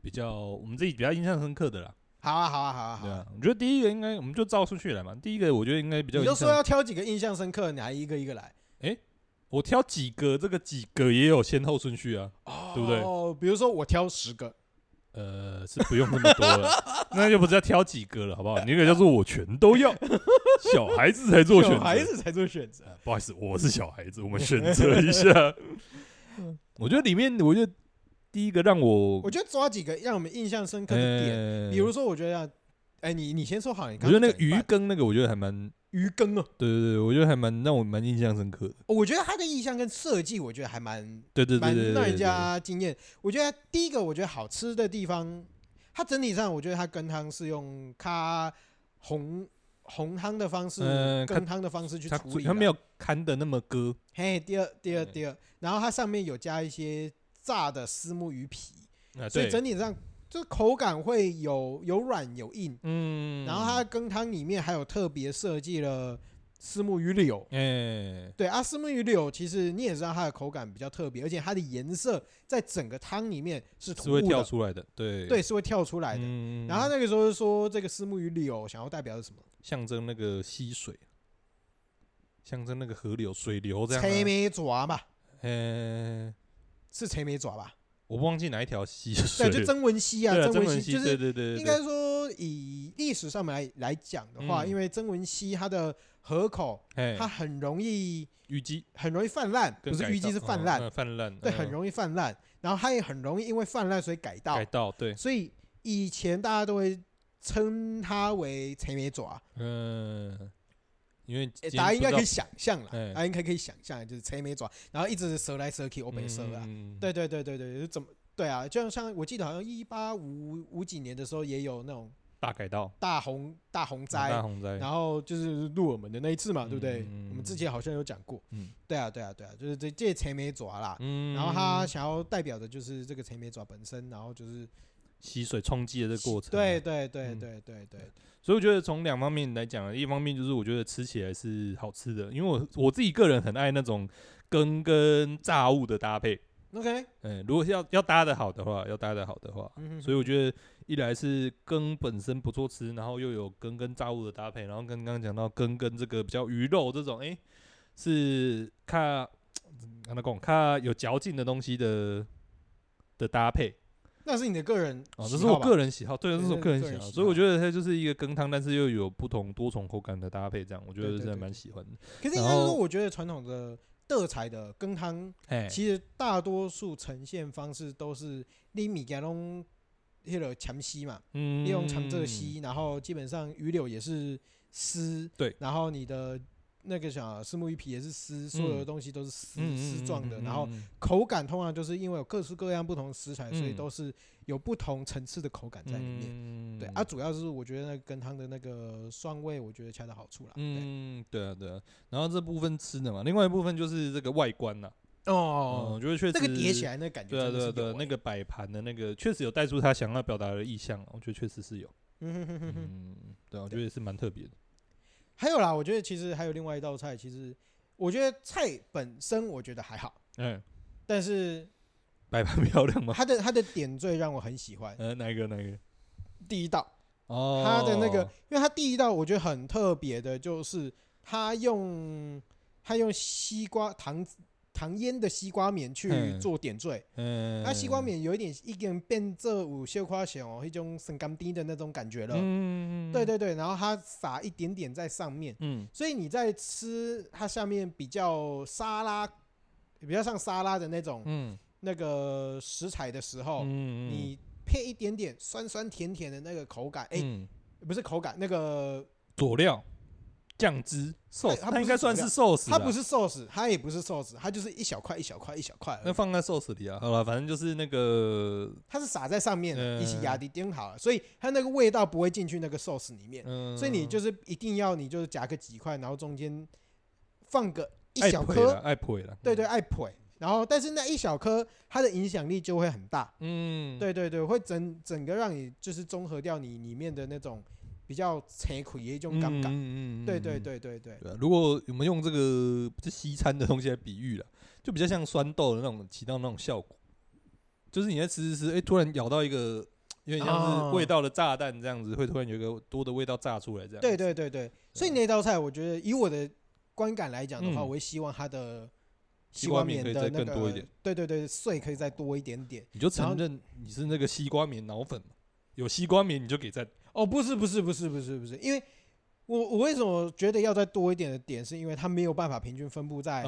Speaker 2: 比较我们自己比较印象深刻的啦。
Speaker 1: 好啊，好啊，好啊，好啊！
Speaker 2: 啊我觉得第一个应该，我们就照出去来嘛。第一个，我觉得应该比较。
Speaker 1: 你就说要挑几个印象深刻，你还一个一
Speaker 2: 个来？我挑几个，这个几个也有先后顺序啊，哦、对不对？
Speaker 1: 哦，比如说我挑十个，
Speaker 2: 呃，是不用那么多了，那就不是要挑几个了，好不好？你那个叫做我全都要，小孩子才做选择，
Speaker 1: 小孩子才做选择。
Speaker 2: 不好意思，我是小孩子，我们选择一下。我觉得里面，我觉得。第一个让我，
Speaker 1: 我觉得抓几个让我们印象深刻的点，比如说，我觉得，哎，你你先说好，你
Speaker 2: 我觉得那个鱼羹那个，我觉得还蛮
Speaker 1: 鱼羹哦，
Speaker 2: 对对对，我觉得还蛮让我蛮印象深刻的。
Speaker 1: 我觉得它的意象跟设计，我觉得还蛮
Speaker 2: 对对对，蛮
Speaker 1: 让人家惊艳。我觉得第一个，我觉得好吃的地方，它整体上，我觉得它羹汤是用咖红红汤的方式，羹汤的方式去处理，
Speaker 2: 它没有看的那么割。
Speaker 1: 嘿，第二第二第二，然后它上面有加一些。炸的丝木鱼皮，所以整体上就口感会有有软有硬，嗯，然后它羹汤里面还有特别设计了丝木鱼柳，哎，对啊，丝木鱼柳其实你也知道它的口感比较特别，而且它的颜色在整个汤里面是
Speaker 2: 是会跳出来的，对
Speaker 1: 对，是会跳出来的。然后那个时候说这个丝木鱼柳想要代表是什么？
Speaker 2: 象征那个溪水，象征那个河流水流这样。
Speaker 1: 啊。柴眉爪嘛，嗯。是柴眉爪吧？
Speaker 2: 我忘记哪一条溪。
Speaker 1: 对，就曾文溪啊，曾文溪就是
Speaker 2: 对对对，
Speaker 1: 应该说以历史上面来来讲的话，因为曾文溪它的河口，它很容易
Speaker 2: 淤积，
Speaker 1: 很容易泛滥，不是淤积是泛滥，
Speaker 2: 泛滥，
Speaker 1: 对，很容易泛滥。然后它也很容易因为泛滥所以改道，
Speaker 2: 改道对。
Speaker 1: 所以以前大家都会称它为青梅爪。嗯。
Speaker 2: 因为
Speaker 1: 大家应该可以想象了，大家应该可以想象，就是青梅爪，然后一直折来折去，欧北折啊，对对对对对，怎么对啊？就像我记得好像一八五五几年的时候也有那种
Speaker 2: 大改道、
Speaker 1: 大洪大洪灾，
Speaker 2: 大洪灾，
Speaker 1: 然后就是入我们的那一次嘛，对不对？我们之前好像有讲过，对啊对啊对啊，就是这这青梅爪啦，然后他想要代表的就是这个青梅爪本身，然后就是。
Speaker 2: 溪水冲击的这个过程，
Speaker 1: 对对对对对对，
Speaker 2: 所以我觉得从两方面来讲，一方面就是我觉得吃起来是好吃的，因为我我自己个人很爱那种根跟炸物的搭配
Speaker 1: ，OK，
Speaker 2: 嗯，如果要要搭的好的话，要搭的好的
Speaker 1: 话，
Speaker 2: 所以我觉得一来是羹本身不错吃，然后又有羹跟炸物的搭配，然后跟刚刚讲到羹跟这个比较鱼肉这种，哎、欸，是看跟他讲看有嚼劲的东西的的搭配。
Speaker 1: 那是你的个人
Speaker 2: 哦，这是我个人喜好，对，这是我个人喜好，所以我觉得它就是一个羹汤，但是又有不同多重口感的搭配，这样我觉得真的蛮喜欢的。
Speaker 1: 可是应该说，我觉得传统的德菜的羹汤，其实大多数呈现方式都是你米给弄那个芎丝嘛，嗯，利用长蔗丝，然后基本上鱼柳也是丝，
Speaker 2: 对，
Speaker 1: 然后你的。那个小虱目鱼皮也是丝，所有的东西都是丝丝状的，然后口感通常就是因为有各式各样不同的食材，所以都是有不同层次的口感在里面。对啊，主要是我觉得那羹汤的那个酸味，我觉得恰到好处了。
Speaker 2: 嗯，对啊，对啊。然后这部分吃的嘛，另外一部分就是这个外观呐。哦，我觉得确实
Speaker 1: 这个叠起来那感觉，
Speaker 2: 对啊，对啊，对，那个摆盘的那个确实有带出他想要表达的意象，我觉得确实是有。嗯，对啊，我觉得也是蛮特别的。
Speaker 1: 还有啦，我觉得其实还有另外一道菜，其实我觉得菜本身我觉得还好，嗯，但是
Speaker 2: 摆盘漂亮吗？
Speaker 1: 它的它的点缀让我很喜欢，
Speaker 2: 呃，哪一个哪一个？
Speaker 1: 第一道哦，它的那个，因为它第一道我觉得很特别的，就是它用它用西瓜糖。糖腌的西瓜面去做点缀，嗯，那西瓜面有一点已经变这五小块钱哦，一种生甘低的那种感觉了，嗯，对对对，然后它撒一点点在上面，嗯，所以你在吃它下面比较沙拉，比较像沙拉的那种，嗯，那个食材的时候，嗯，你配一点点酸酸甜甜的那个口感，哎，不是口感，那个
Speaker 2: 佐料。酱汁寿司，它应该算是寿司。
Speaker 1: 它不是寿司，它也不是寿司，它就是一小块一小块一小块。
Speaker 2: 那放在寿司里啊，好了，反正就是那个，
Speaker 1: 它是撒在上面的，一起压的钉好了，所以它那个味道不会进去那个寿司里面。所以你就是一定要你就是夹个几块，然后中间放个一小颗，
Speaker 2: 爱配了，
Speaker 1: 对对爱配。然后但是那一小颗它的影响力就会很大。嗯，对对对，会整整个让你就是综合掉你里面的那种。比较脆苦的一种感觉，嗯嗯对对对
Speaker 2: 对对。如果我们用这个这西餐的东西来比喻了，就比较像酸豆的那种起到那种效果，就是你在吃吃吃，哎、欸，突然咬到一个 有点像是味道的炸弹这样子，会突然有一个多的味道炸出来这样。
Speaker 1: 对对对对，所以那道菜我觉得以我的观感来讲的话，我会希望它的西瓜面的那个，对对对，碎可以再多一点点。
Speaker 2: 你就承认你是那个西瓜面脑粉嘛？有西瓜面你就给赞。
Speaker 1: 哦，不是不是不是不是不是，因为我我为什么觉得要再多一点的点，是因为它没有办法平均分布在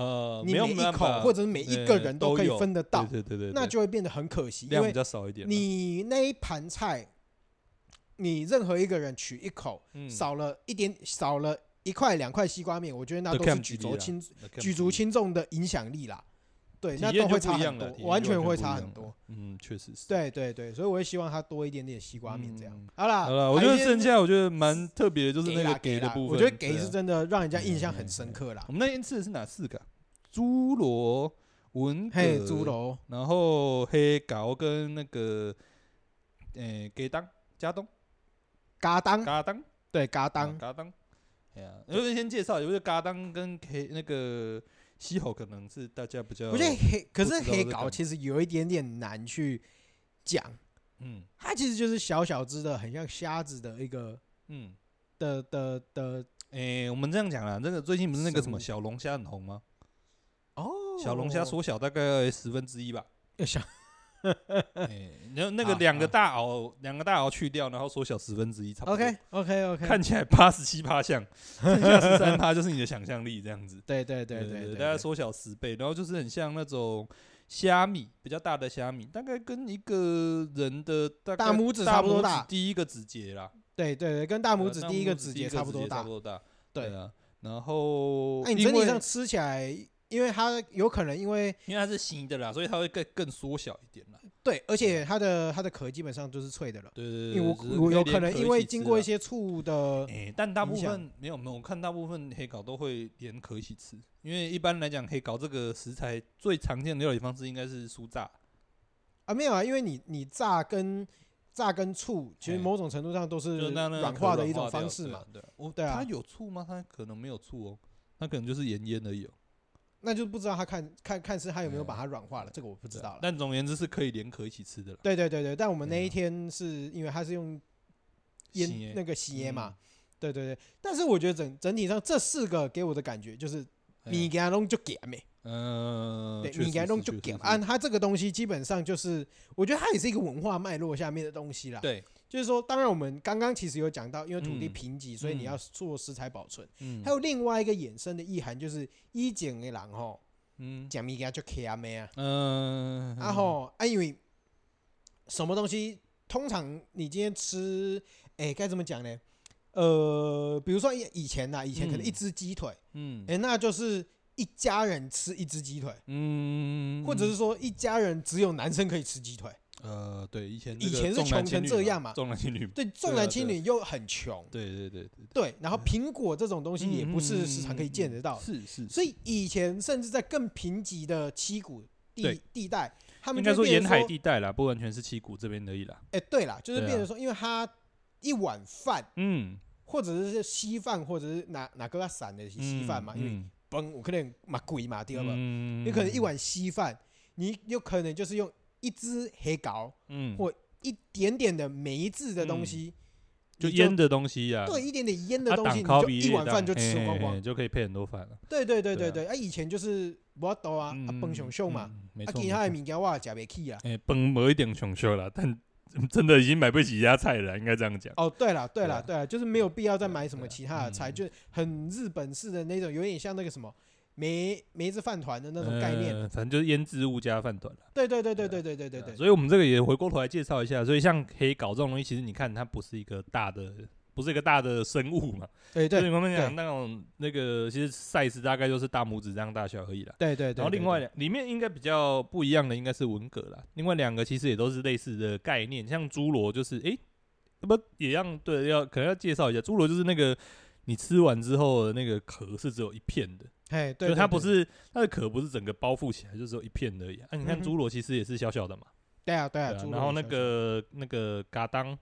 Speaker 1: 你每一口或者是每一个人都可以分得到，对对对，那就会变得很可惜，
Speaker 2: 量比较少一点。
Speaker 1: 你那一盘菜，你任何一个人取一口，少了一点，少了一块两块西瓜面，我觉得那都是举足轻举足轻重的影响力啦。对，那都会差很多，完全会差很多。
Speaker 2: 嗯，确实是。
Speaker 1: 对对对，所以我会希望它多一点点西瓜面这样。好了，
Speaker 2: 好了，我觉得剩下我觉得蛮特别的，就是那个给的部分。
Speaker 1: 我觉得给是真的让人家印象很深刻啦。
Speaker 2: 我们那天吃的是哪四个？猪螺、文嘿、
Speaker 1: 猪螺，
Speaker 2: 然后黑膏跟那个诶，给当加东，
Speaker 1: 嘎当
Speaker 2: 嘎当，
Speaker 1: 对，嘎当
Speaker 2: 嘎当。哎呀，我先介绍，就是嘎当跟黑那个。西猴可能是大家比较，
Speaker 1: 我觉得黑，可是黑膏其实有一点点难去讲，嗯，它其实就是小小只的，很像虾子的一个，嗯，的的的，
Speaker 2: 诶，我们这样讲啦，那个最近不是那个什么小龙虾很红吗？哦，小龙虾缩小大概十分之一吧，小。哎，然后那个两个大螯，两个大螯去掉，然后缩小十分之一，差不多。
Speaker 1: OK OK OK，
Speaker 2: 看起来八十七趴像，剩下十三趴就是你的想象力这样子。
Speaker 1: 对对对对，
Speaker 2: 大概缩小十倍，然后就是很像那种虾米，比较大的虾米，大概跟一个人的
Speaker 1: 大拇指差不多大，
Speaker 2: 第一个指节啦。
Speaker 1: 对对对，跟大拇指第一个指节差不多大，
Speaker 2: 差不多大。对啊，然后
Speaker 1: 哎，你整体上吃起来。因为它有可能，因为
Speaker 2: 因为它是新的啦，所以它会更更缩小一点啦。
Speaker 1: 对，而且它的它的壳基本上就是脆的了。
Speaker 2: 对对对。
Speaker 1: 因为我我有可能因为经过一些醋的，
Speaker 2: 哎，但大部分没有没有，我看大部分黑膏都会连壳一起吃。因为一般来讲，黑膏这个食材最常见的料理方式应该是酥炸。
Speaker 1: 啊，没有啊，因为你你炸跟炸跟醋，其实某种程度上都是软化的一种方式嘛。
Speaker 2: 对，对啊。它有醋吗？它可能没有醋哦，它可能就是盐腌而已哦。
Speaker 1: 那就不知道他看看看是他有没有把它软化了，这个我不知道了。
Speaker 2: 但总而言之是可以连壳一起吃的了。
Speaker 1: 对对对对，但我们那一天是因为他是用烟那个洗耶嘛，对对对。但是我觉得整整体上这四个给我的感觉就是米给他弄就给没，嗯，对，米给他弄就给。按他这个东西基本上就是，我觉得它也是一个文化脉络下面的东西啦。
Speaker 2: 对。
Speaker 1: 就是说，当然我们刚刚其实有讲到，因为土地贫瘠，所以你要做食材保存。还有另外一个衍生的意涵，就是以前的人吼，嗯讲物件就卡咩啊。嗯。然后啊，因为什么东西，通常你今天吃，哎，该怎么讲呢？呃，比如说以前呐，以前可能一只鸡腿，嗯，哎，那就是一家人吃一只鸡腿，嗯，或者是说一家人只有男生可以吃鸡腿。
Speaker 2: 呃，对，以前
Speaker 1: 以前是穷成这样嘛，
Speaker 2: 重男轻女，
Speaker 1: 对，重男轻女又很穷，
Speaker 2: 对对对
Speaker 1: 对，然后苹果这种东西也不是时常可以见得到，
Speaker 2: 是是，
Speaker 1: 所以以前甚至在更贫瘠的七股地地带，他们
Speaker 2: 应该说沿海地带啦，不完全是七股这边而已啦。
Speaker 1: 哎，对啦，就是变成说，因为他一碗饭，嗯，或者是稀饭，或者是哪哪个散的稀饭嘛，因为崩我可能蛮贵嘛，第二个，有可能一碗稀饭，你有可能就是用。一只黑膏，嗯，或一点点的梅子的东西，
Speaker 2: 就腌的东西呀，
Speaker 1: 对，一点点腌的东西，你就一碗饭就吃光光，
Speaker 2: 就可以配很多饭了。
Speaker 1: 对对对对对，啊，以前就是我多啊，啊，崩熊秀嘛，啊，其他的物件我也吃不起啊。
Speaker 2: 哎，崩没一点熊秀了，但真的已经买不起其他菜了，应该这样讲。
Speaker 1: 哦，对了对了对了，就是没有必要再买什么其他的菜，就很日本式的那种，有点像那个什么。梅梅子饭团的那种概念，
Speaker 2: 反正就是腌制物加饭团了。
Speaker 1: 对对对对对对对对对。
Speaker 2: 所以我们这个也回过头来介绍一下。所以像黑搞这种东西，其实你看它不是一个大的，不是一个大的生物嘛。对对。所以我们讲那种那个，其实 size 大概就是大拇指这样大小而已啦。
Speaker 1: 对对对。
Speaker 2: 然后另外两里面应该比较不一样的，应该是文蛤啦。另外两个其实也都是类似的概念，像猪螺就是哎，不也一样？对，要可能要介绍一下，猪螺就是那个你吃完之后的那个壳是只有一片的。
Speaker 1: 哎，对，
Speaker 2: 它不是它的壳不是整个包覆起来，就只有一片而已。啊，你看侏罗其实也是小小的嘛。
Speaker 1: 对啊，对啊。
Speaker 2: 然后那个那个嘎当，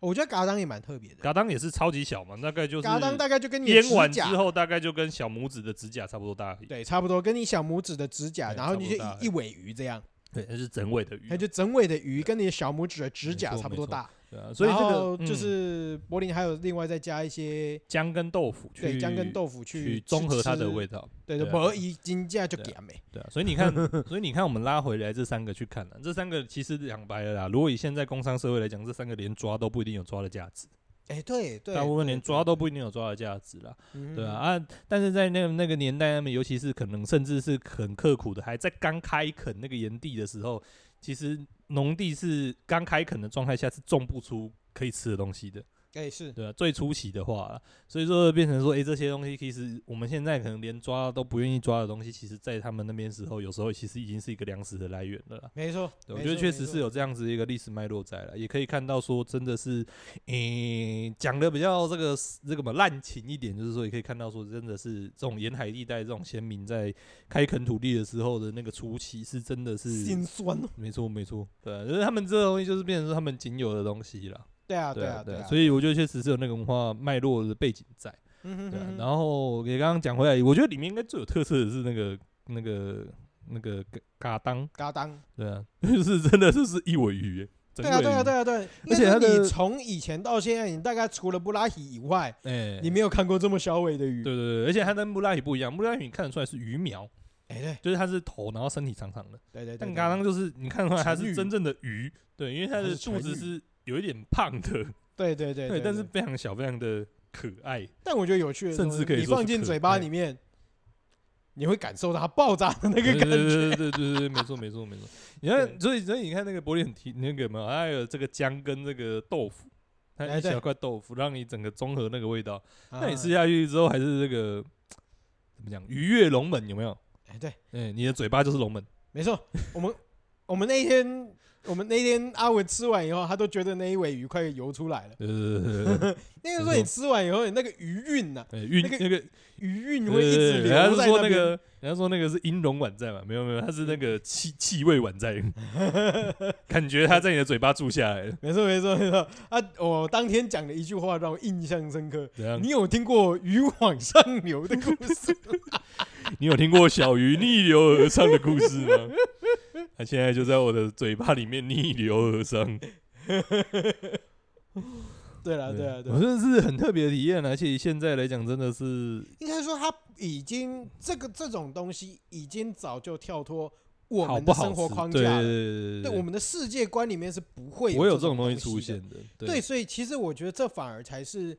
Speaker 1: 我觉得嘎当也蛮特别的。
Speaker 2: 嘎当也是超级小嘛，大概就是。
Speaker 1: 嘎当大概就跟你
Speaker 2: 腌完之后，大概就跟小拇指的指甲差不多大。
Speaker 1: 对，差不多跟你小拇指的指甲，然后你就一一尾鱼这样。
Speaker 2: 对，它是整尾的鱼。
Speaker 1: 它就整尾的鱼，跟你的小拇指的指甲差不多大。
Speaker 2: 对啊，所以这个
Speaker 1: 就是柏林还有另外再加一些
Speaker 2: 姜跟豆腐，
Speaker 1: 对，姜跟豆腐去
Speaker 2: 综合它的味道。
Speaker 1: 对对，柏林金价就给没。
Speaker 2: 对啊，所以你看，所以你看，我们拉回来这三个去看了，这三个其实讲白了啦。如果以现在工商社会来讲，这三个连抓都不一定有抓的价值。
Speaker 1: 哎，对对，
Speaker 2: 大部分连抓都不一定有抓的价值啦。对啊啊，但是在那个那个年代，他们尤其是可能甚至是很刻苦的，还在刚开垦那个盐地的时候，其实。农地是刚开垦的状态下是种不出可以吃的东西的。
Speaker 1: 哎、欸，是
Speaker 2: 对啊，最初期的话，所以说变成说，哎、欸，这些东西其实我们现在可能连抓都不愿意抓的东西，其实，在他们那边时候，有时候其实已经是一个粮食的来源了。
Speaker 1: 没错，
Speaker 2: 我觉得确实是有这样子一个历史脉络在了，也可以看到说，真的是，嗯、欸，讲的比较这个这个嘛滥情一点，就是说，也可以看到说，真的是这种沿海地带这种先民在开垦土地的时候的那个初期，是真的是
Speaker 1: 心酸。
Speaker 2: 没错，没错，对、啊，就是他们这个东西就是变成说他们仅有的东西了。
Speaker 1: 对啊，对啊，对啊，
Speaker 2: 所以我觉得确实是有那个文化脉络的背景在。嗯对，然后给刚刚讲回来，我觉得里面应该最有特色的是那个、那个、那个嘎当。
Speaker 1: 嘎当。
Speaker 2: 对啊，就是真的就是一尾鱼。
Speaker 1: 对啊，对啊，对啊，对。而且你从以前到现在，你大概除了布拉提以外，哎，你没有看过这么小尾的鱼。
Speaker 2: 对对对，而且它跟布拉提不一样，布拉提你看得出来是鱼苗。
Speaker 1: 哎，对，
Speaker 2: 就是它是头，然后身体长长的。
Speaker 1: 对对。
Speaker 2: 但嘎当就是你看出来它是真正的鱼，对，因为它的肚子是。有一点胖的，
Speaker 1: 对对对对，
Speaker 2: 但是非常小，非常的可爱。
Speaker 1: 但我觉得有趣的，
Speaker 2: 甚至可以
Speaker 1: 你放进嘴巴里面，你会感受到它爆炸的那个感觉。对
Speaker 2: 对对对对，没错没错没错。你看，所以所以你看那个柏林提那个嘛，还有这个姜跟这个豆腐，它一小块豆腐，让你整个综合那个味道。那你吃下去之后，还是这个怎么讲？鱼跃龙门有没有？
Speaker 1: 哎对，
Speaker 2: 哎，你的嘴巴就是龙门。
Speaker 1: 没错，我们我们那一天。我们那天阿文吃完以后，他都觉得那一尾鱼快游出来了。对对对对。那个说你吃完以后，你那个余韵呐，
Speaker 2: 韵
Speaker 1: 那个
Speaker 2: 那个
Speaker 1: 余韵会一直留在那。
Speaker 2: 人家说那个，人家说那个是音容宛在嘛？没有没有，它是那个气气味宛在，感觉它在你的嘴巴住下来了。
Speaker 1: 没错没错没错。啊，我当天讲的一句话让我印象深刻。你有听过鱼往上流的故事？
Speaker 2: 你有听过小鱼逆流而上的故事吗？它现在就在我的嘴巴里面逆流而上。
Speaker 1: 对了，对啊，对，
Speaker 2: 我真的是很特别的体验，而且现在来讲，真的是
Speaker 1: 应该说，他已经这个这种东西已经早就跳脱我们的生活框架了。对，我们的世界观里面是不会有这种东西出现的。对，所以其实我觉得这反而才是。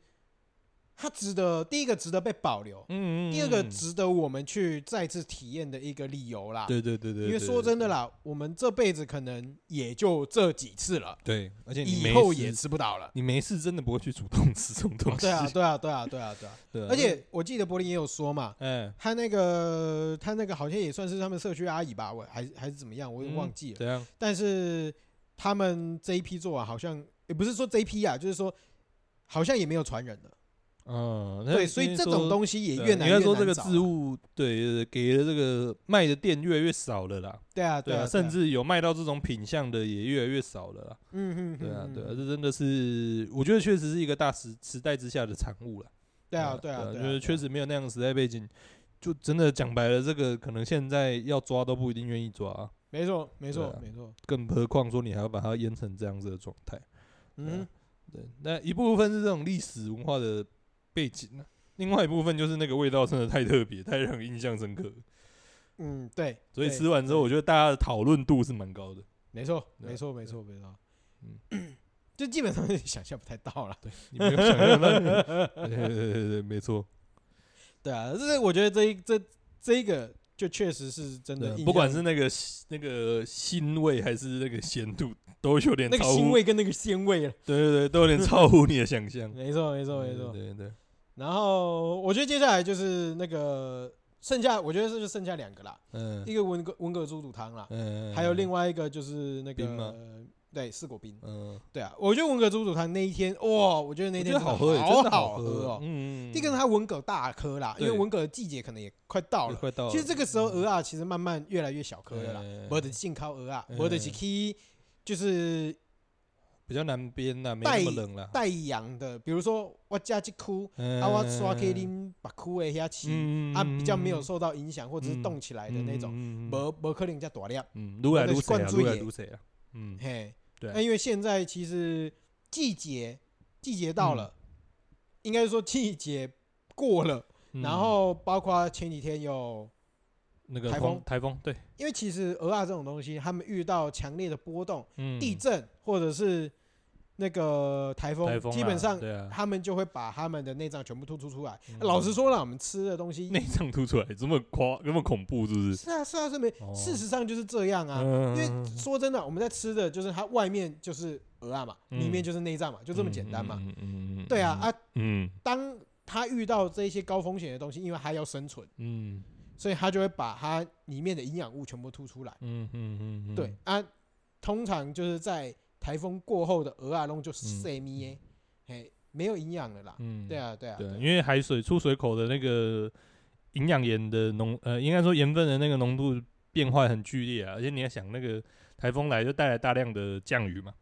Speaker 1: 它值得第一个值得被保留，嗯嗯，第二个值得我们去再次体验的一个理由啦。
Speaker 2: 对对对对，
Speaker 1: 因为说真的啦，我们这辈子可能也就这几次了。
Speaker 2: 对，而且
Speaker 1: 以后也吃不到了。
Speaker 2: 你没事真的不会去主动吃这种东西。
Speaker 1: 对啊，对啊，对啊，对啊，对啊。而且我记得柏林也有说嘛，嗯，他那个他那个好像也算是他们社区阿姨吧，我还还是怎么样，我也忘记了。
Speaker 2: 对啊。
Speaker 1: 但是他们这一批做完好像也不是说这一批啊，就是说好像也没有传人了。
Speaker 2: 嗯，
Speaker 1: 对，所以这种东西也越来越难找。应该说，这个置物对给的这个卖的店越来越少了啦。对啊，对啊，
Speaker 2: 甚至有卖到这种品相的也越来越少了啦。嗯嗯，对啊，对啊，这真的是，我觉得确实是一个大时时代之下的产物了。
Speaker 1: 对啊，对啊，
Speaker 2: 我觉得确实没有那样的时代背景，就真的讲白了，这个可能现在要抓都不一定愿意抓。
Speaker 1: 没错，没错，没错。
Speaker 2: 更何况说你还要把它腌成这样子的状态。嗯，对，那一部分是这种历史文化的。背景呢？另外一部分就是那个味道真的太特别，太让人印象深刻。
Speaker 1: 嗯，对。
Speaker 2: 所以吃完之后，我觉得大家的讨论度是蛮高的。
Speaker 1: 没错，没错，没错，没错。嗯，就基本上想象不太到了。
Speaker 2: 对，你没有想象到。对对对对，没错。
Speaker 1: 对啊，这是我觉得这一这这一个就确实是真的，
Speaker 2: 不管是那个那个腥味还是那个咸度。都有点
Speaker 1: 那个腥味跟那个鲜味了，
Speaker 2: 对对对，都有点超乎你的想象。
Speaker 1: 没错没错没错，
Speaker 2: 对对。
Speaker 1: 然后我觉得接下来就是那个剩下，我觉得这就剩下两个啦。嗯。一个文革文革猪肚汤啦，嗯。还有另外一个就是那个，对，四果冰。嗯。对啊，我觉得文革猪肚汤那一天，哇，我觉得那天好喝，好好喝哦。嗯。第一个是它文革大颗啦，因为文革的季节可能也快到了。快到了。其实这个时候鹅啊其实慢慢越来越小颗了啦，我的进烤蚵仔，或者是去。就是
Speaker 2: 比较南边啦，没那么冷了。
Speaker 1: 带阳的，比如说我家去哭，啊，我刷给恁把哭的下起，啊，比较没有受到影响或者是动起来的那种，无无可能叫大量。嗯，愈来愈少，愈来愈少。嗯，嘿，对。那因为现在其实季节季节到了，应该说季节过了，然后包括前几天有。
Speaker 2: 那个台风，台风对，
Speaker 1: 因为其实鹅啊这种东西，他们遇到强烈的波动、地震或者是那个台风，基本上他们就会把他们的内脏全部突出出来。老实说了，我们吃的东西
Speaker 2: 内脏突出来这么夸，这么恐怖，是不是？
Speaker 1: 是啊，是啊，是没。事实上就是这样啊，因为说真的，我们在吃的就是它外面就是鹅啊嘛，里面就是内脏嘛，就这么简单嘛。对啊啊，嗯，当他遇到这些高风险的东西，因为他要生存，嗯。所以他就会把它里面的营养物全部吐出来。嗯嗯嗯对啊，通常就是在台风过后的鹅啊弄就细咪耶，嘿，没有营养了啦。嗯，对啊对啊。对，
Speaker 2: 因为海水出水口的那个营养盐的浓，呃，应该说盐分的那个浓度变化很剧烈啊。而且你要想，那个台风来就带来大量的降雨嘛。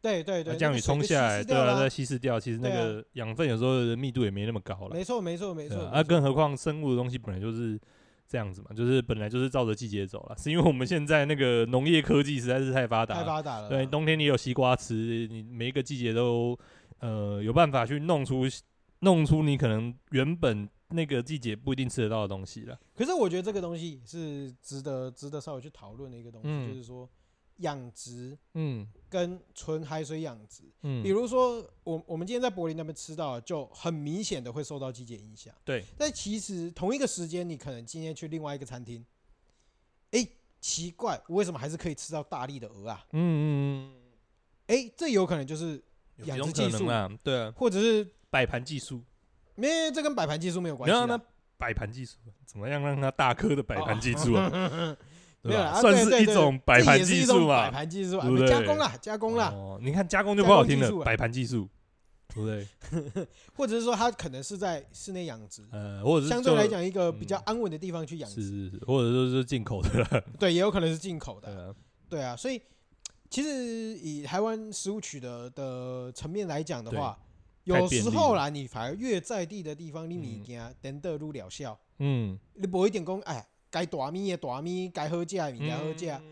Speaker 1: 对对对。
Speaker 2: 降雨冲下来，对啊，再稀释掉，其实那个养分有时候的密度也没那么高了。
Speaker 1: 没错没错没错。
Speaker 2: 啊，更何况生物的东西本来就是。这样子嘛，就是本来就是照着季节走了，是因为我们现在那个农业科技实在是太发达，太发达了。对，冬天你有西瓜吃，你每一个季节都呃有办法去弄出弄出你可能原本那个季节不一定吃得到的东西了。
Speaker 1: 可是我觉得这个东西是值得值得稍微去讨论的一个东西，嗯、就是说。养殖，嗯，跟纯海水养殖，嗯，比如说我我们今天在柏林那边吃到，就很明显的会受到季节影响，
Speaker 2: 对。
Speaker 1: 但其实同一个时间，你可能今天去另外一个餐厅，哎，奇怪，我为什么还是可以吃到大力的鹅啊？嗯嗯嗯，哎，这有可能就是养殖技术
Speaker 2: 啊，对啊，
Speaker 1: 或者是
Speaker 2: 摆盘技术，
Speaker 1: 没，这跟摆盘技术没有关系。
Speaker 2: 那摆盘技术怎么样让它大颗的摆盘技术啊？
Speaker 1: 没有啦，
Speaker 2: 算是一种摆盘技术嘛，
Speaker 1: 摆盘技术，对不对？加工啦，加工啦。
Speaker 2: 哦，你看加工就不好听了，摆盘技术，对不对？
Speaker 1: 或者是说，它可能是在室内养殖，
Speaker 2: 呃，或者是
Speaker 1: 相对来讲一个比较安稳的地方去养殖，
Speaker 2: 是是，或者说是进口的，
Speaker 1: 对，也有可能是进口的，对啊。所以其实以台湾食物取得的层面来讲的话，有时候啦，你反而越在地的地方，你物件等得入疗效。嗯，你不一定讲，哎，该大米也大米，该喝价的物件好价。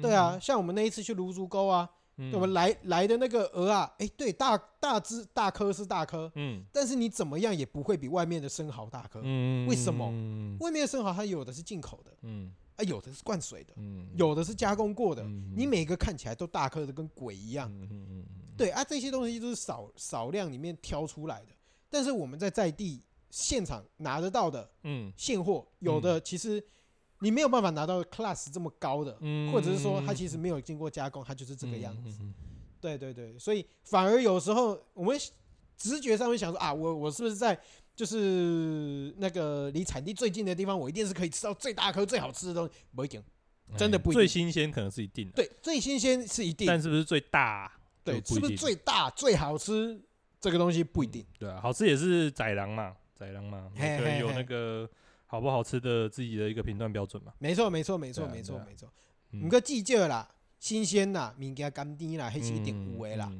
Speaker 1: 对啊，像我们那一次去芦竹沟啊，我们来来的那个鹅啊，哎，对，大大只大颗是大颗，嗯，但是你怎么样也不会比外面的生蚝大颗。嗯，为什么？外面的生蚝它有的是进口的，嗯，啊，有的是灌水的，嗯，有的是加工过的，你每个看起来都大颗的跟鬼一样。嗯嗯嗯。对啊，这些东西都是少少量里面挑出来的，但是我们在在地现场拿得到的，嗯，现货有的其实你没有办法拿到 class 这么高的，或者是说它其实没有经过加工，它就是这个样子。对对对，所以反而有时候我们直觉上会想说啊，我我是不是在就是那个离产地最近的地方，我一定是可以吃到最大颗最好吃的东西？不一定，真的不一定。最
Speaker 2: 新鲜可能是一定的，
Speaker 1: 对，最新鲜是一定，
Speaker 2: 但是不是最大？
Speaker 1: 对，是不是最大最好吃？这个东西不一定。
Speaker 2: 对啊，好吃也是宰狼嘛，宰狼嘛，对，有那个好不好吃的自己的一个评断标准嘛。
Speaker 1: 没错，没错，没错，没错，没错。你个季节啦，新鲜啦，物件甘甜啦，还是一定有的啦。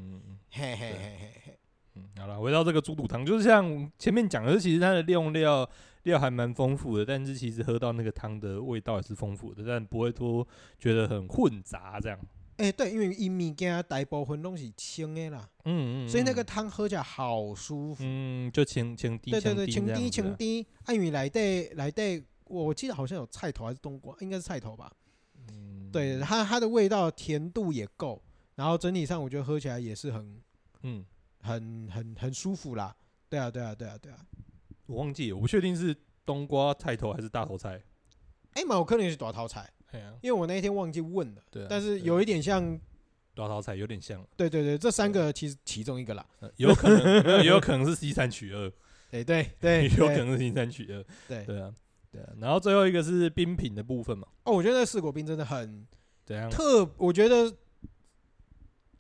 Speaker 1: 嘿嘿嘿嘿嘿。
Speaker 2: 嗯，好了，回到这个猪肚汤，就是像前面讲的，其实它的用料料还蛮丰富的，但是其实喝到那个汤的味道也是丰富的，但不会说觉得很混杂这样。
Speaker 1: 哎，欸、对，因为伊物件大部分拢是清的啦，嗯嗯，所以那个汤喝起来好舒服，嗯，
Speaker 2: 就清清滴，对对对，清滴清
Speaker 1: 甜。因为内底内底，我记得好像有菜头还是冬瓜，应该是菜头吧，嗯，对，它它的味道甜度也够，然后整体上我觉得喝起来也是很，嗯，很很很舒服啦，对啊对啊对啊对啊，
Speaker 2: 我忘记了，我不确定是冬瓜菜头还是大头菜，
Speaker 1: 哎，蛮有可能是大头菜。因为我那一天忘记问了，对，但是有一点像
Speaker 2: 大头菜，有点像。
Speaker 1: 对对对，这三个其实其中一个啦，
Speaker 2: 有可能，也有可能是 C 三取二。
Speaker 1: 哎，对对，
Speaker 2: 有可能是 C 三取二。对 对啊，对啊。然后最后一个是冰品的部分嘛。
Speaker 1: 哦，我觉得那四果冰真的很怎样？特，我觉得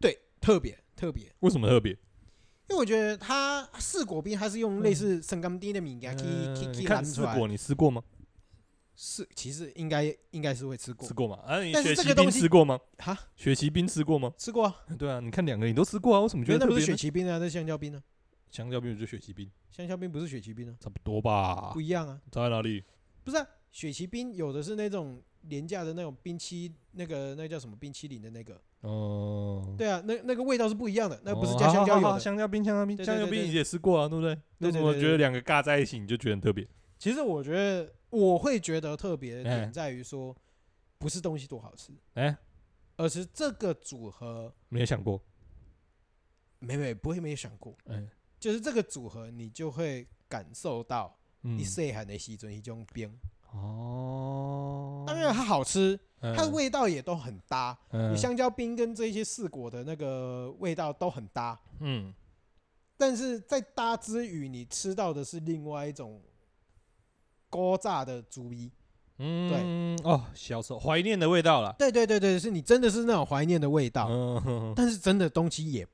Speaker 1: 对，特别特别。
Speaker 2: 为什么特别？
Speaker 1: 因为我觉得它四果冰，它是用类似生甘丁的米给它
Speaker 2: 你看四果，你吃过吗？
Speaker 1: 是，其实应该应该是会吃过，
Speaker 2: 吃过嘛？啊，你雪奇冰吃过吗？
Speaker 1: 哈，
Speaker 2: 雪奇冰吃过吗？
Speaker 1: 吃过啊。
Speaker 2: 对啊，你看两个你都吃过啊，为什么觉得
Speaker 1: 那不是雪奇冰啊？那香蕉冰呢？
Speaker 2: 香蕉冰就是雪奇冰，
Speaker 1: 香蕉冰不是雪奇冰啊？
Speaker 2: 差不多吧？
Speaker 1: 不一样啊。
Speaker 2: 差在哪里？
Speaker 1: 不是啊，雪奇冰有的是那种廉价的那种冰淇，那个那叫什么冰淇淋的那个。哦。对啊，那那个味道是不一样的，那不是加香蕉有的。
Speaker 2: 香蕉冰，香蕉冰，香蕉冰你也吃过啊，对不对？为什么觉得两个尬在一起你就觉得很特别？
Speaker 1: 其实我觉得。我会觉得特别的点在于说，不是东西多好吃，哎，而是这个组合
Speaker 2: 没有想过，
Speaker 1: 没没不会没有想过，哎，就是这个组合你就会感受到你细汉的时阵一种冰哦，当然它好吃，它的味道也都很搭，你香蕉冰跟这些四果的那个味道都很搭，嗯，但是在搭之余，你吃到的是另外一种。锅炸的猪鼻，嗯，对，
Speaker 2: 哦，小时候怀念的味道了。
Speaker 1: 对对对对，是你真的是那种怀念的味道。嗯，但是真的东西也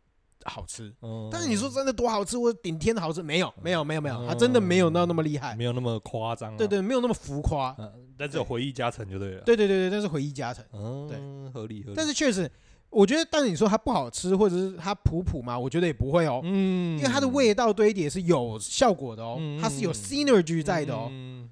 Speaker 1: 好吃。嗯，但是你说真的多好吃，我顶天的好吃，没有，没有，没有，没有，它真的没有那那么厉害，
Speaker 2: 没有那么夸张。
Speaker 1: 对对，没有那么浮夸。
Speaker 2: 嗯，但是有回忆加成就对了。
Speaker 1: 对对对对，但是回忆加成。嗯，对，
Speaker 2: 合理合理。
Speaker 1: 但是确实。我觉得，但是你说它不好吃，或者是它普普嘛？我觉得也不会哦，嗯，因为它的味道堆叠是有效果的哦，它是有 synergy 在的哦，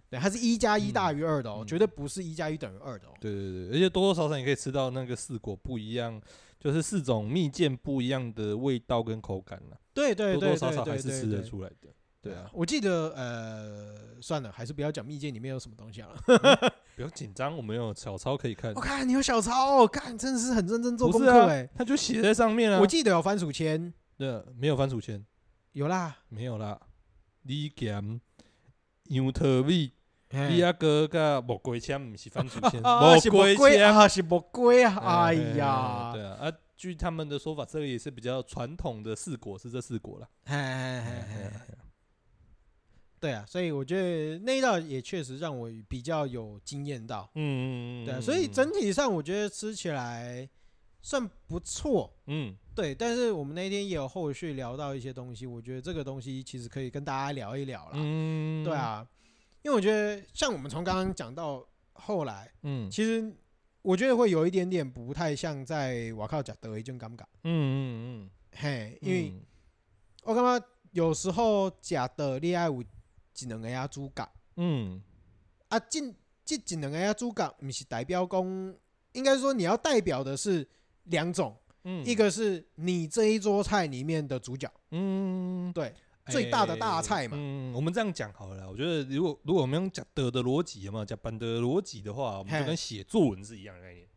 Speaker 1: 对，它是一加一大于二的哦，绝对不是一加一等于二的哦。
Speaker 2: 对对对，而且多多少少你可以吃到那个四果不一样，就是四种蜜饯不一样的味道跟口感了。
Speaker 1: 对对对，
Speaker 2: 多多少少还是吃得出来的。对啊，
Speaker 1: 我记得呃，算了，还是不要讲密件里面有什么东西了。
Speaker 2: 不要紧张，我们有小抄可以看。
Speaker 1: 我看你有小抄，我看真的是很认真做功课哎。
Speaker 2: 他就写在上面啊。
Speaker 1: 我记得有番薯签。
Speaker 2: 对，没有番薯签。
Speaker 1: 有啦，
Speaker 2: 没有啦。你咸羊桃米，你阿哥个木瓜签不是番薯签，
Speaker 1: 木瓜签啊，是木瓜啊。哎呀，
Speaker 2: 对啊，啊，据他们的说法，这个也是比较传统的四果，是这四果了。
Speaker 1: 对啊，所以我觉得那一道也确实让我比较有惊艳到。嗯嗯嗯，对啊，所以整体上我觉得吃起来算不错。嗯，对，但是我们那天也有后续聊到一些东西，我觉得这个东西其实可以跟大家聊一聊啦。嗯，对啊，因为我觉得像我们从刚刚讲到后来，嗯，其实我觉得会有一点点不太像在瓦靠贾德一种尴尬。嗯嗯嗯，嘿，因为我感觉有时候假的恋爱舞。只能给他主角，嗯，啊，这这只能给他主角，不是代表讲，应该说你要代表的是两种，嗯，一个是你这一桌菜里面的主角，嗯，对，最大的大菜嘛，
Speaker 2: 嗯，我们这样讲好了，我觉得如果如果我们用讲德的逻辑嘛，讲板的逻辑的话，我们就跟写作文是一样的概念。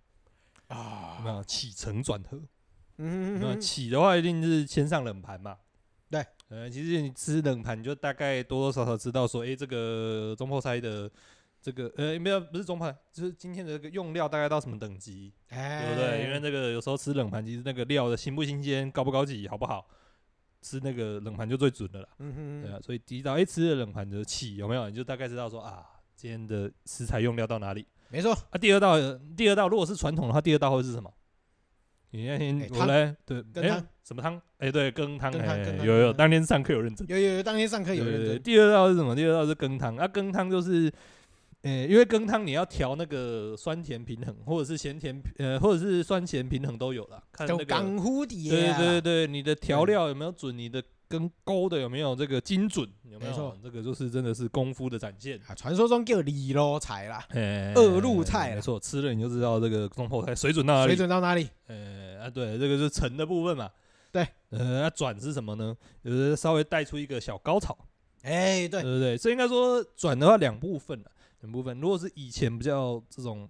Speaker 2: 啊，那起承转合，嗯，那起的话一定是先上冷盘嘛。
Speaker 1: 对，
Speaker 2: 呃，其实你吃冷盘，你就大概多多少少知道说，哎、欸，这个中破菜的这个，呃，没有，不是中破，就是今天的这个用料大概到什么等级，欸、对不对？因为那个有时候吃冷盘，其实那个料的新不新鲜、高不高级、好不好，吃那个冷盘就最准的了。嗯哼，对啊，所以第一道，哎，吃的冷盘就起有没有？你就大概知道说啊，今天的食材用料到哪里。
Speaker 1: 没错。
Speaker 2: 啊，第二道，第二道如果是传统的话，第二道会是什么？你那天我来对，哎，什么汤？哎，对，羹汤，有有，当天上课有认真，
Speaker 1: 有有有，当天上课有认真。
Speaker 2: 第二道是什么？第二道是羹汤。啊，羹汤就是，呃，因为羹汤你要调那个酸甜平衡，或者是咸甜，呃，或者是酸咸平衡都有了。看那个，对对对，你的调料有没有准？你的。跟勾的有没有这个精准？有没有？这个就是真的是功夫的展现
Speaker 1: 啊！传说中叫李罗菜啦，二路菜，
Speaker 2: 没错，吃了你就知道这个中后菜水准到哪里。
Speaker 1: 水准到哪里？
Speaker 2: 呃啊，对，这个是成的部分嘛。对，呃，那转是什么呢？就是稍微带出一个小高潮。
Speaker 1: 哎，对，对
Speaker 2: 对对，所以应该说转的话两部分了，两部分。如果是以前比较这种，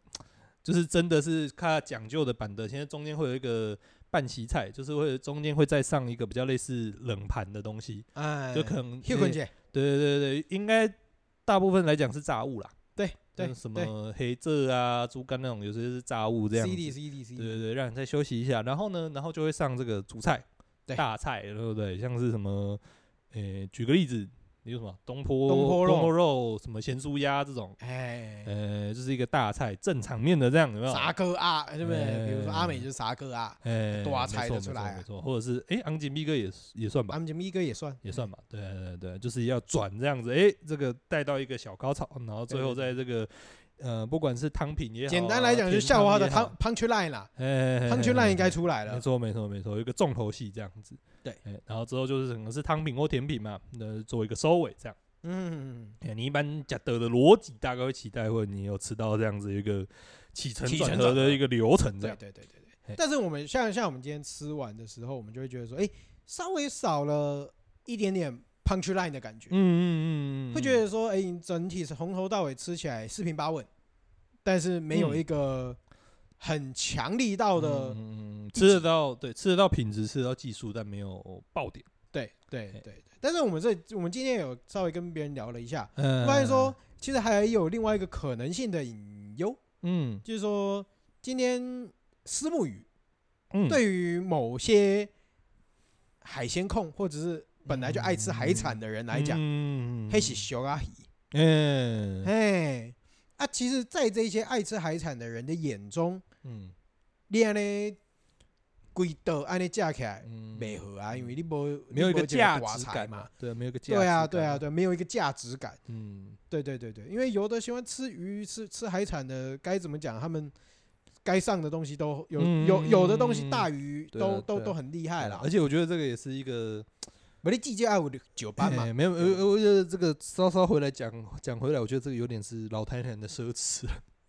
Speaker 2: 就是真的是看讲究的版的，现在中间会有一个。半席菜就是会中间会再上一个比较类似冷盘的东西，哎，就可能对对对对，应该大部分来讲是炸物啦，
Speaker 1: 对对，
Speaker 2: 什么黑蔗啊、猪肝那种，有些是炸物这样子，对对对，让你再休息一下，然后呢，然后就会上这个主菜，大菜，对不对？像是什么，诶，举个例子。有什么东坡东坡肉，东坡肉什么咸酥鸭这种，哎，呃，就是一个大菜，正场面的这样有没有？
Speaker 1: 啥哥啊，对不对？比如说阿美就是啥哥啊，哎，多菜的出来，
Speaker 2: 没错，或者是哎，昂吉米哥也也算吧，
Speaker 1: 昂吉米哥也算
Speaker 2: 也算吧，对对对，就是要转这样子，哎，这个带到一个小高潮，然后最后在这个。呃，不管是汤品也好，
Speaker 1: 简单来讲就是校花的汤 punch line 啦，punch line 应该出来了。
Speaker 2: 没错，没错，没错，有一个重头戏这样子。对，然后之后就是可能是汤品或甜品嘛，那做一个收尾这样。嗯，你一般讲的的逻辑大概会期待，或者你有吃到这样子一个起承转合的一个流程这样。
Speaker 1: 对对对对。但是我们像像我们今天吃完的时候，我们就会觉得说，哎，稍微少了一点点 punch line 的感觉。嗯嗯嗯嗯。会觉得说，哎，整体是从头到尾吃起来四平八稳。但是没有一个很强力到的，
Speaker 2: 嗯，吃得到，对，吃得到品质，吃得到技术，但没有爆点。
Speaker 1: 对对对对。但是我们这，我们今天有稍微跟别人聊了一下，发现说，其实还有另外一个可能性的隐忧，嗯，就是说，今天私募鱼，嗯，对于某些海鲜控或者是本来就爱吃海产的人来讲，嗯，还是小阿姨，嗯，嘿。啊，其实，在这些爱吃海产的人的眼中，嗯，你安尼贵到安尼价起来，没合啊，因为你没
Speaker 2: 没有一个价值感嘛，对，没有个价值
Speaker 1: 对啊，对啊，对，没有一个价值感，嗯，对对对对，因为有的喜欢吃鱼、吃吃海产的，该怎么讲？他们该上的东西都有，有有的东西大鱼都都都很厉害了，
Speaker 2: 而且我觉得这个也是一个。
Speaker 1: 我的季节爱我的酒吧嘛，
Speaker 2: 没有，我我觉得这个稍稍回来讲讲回来，我觉得这个有点是老台南的奢侈，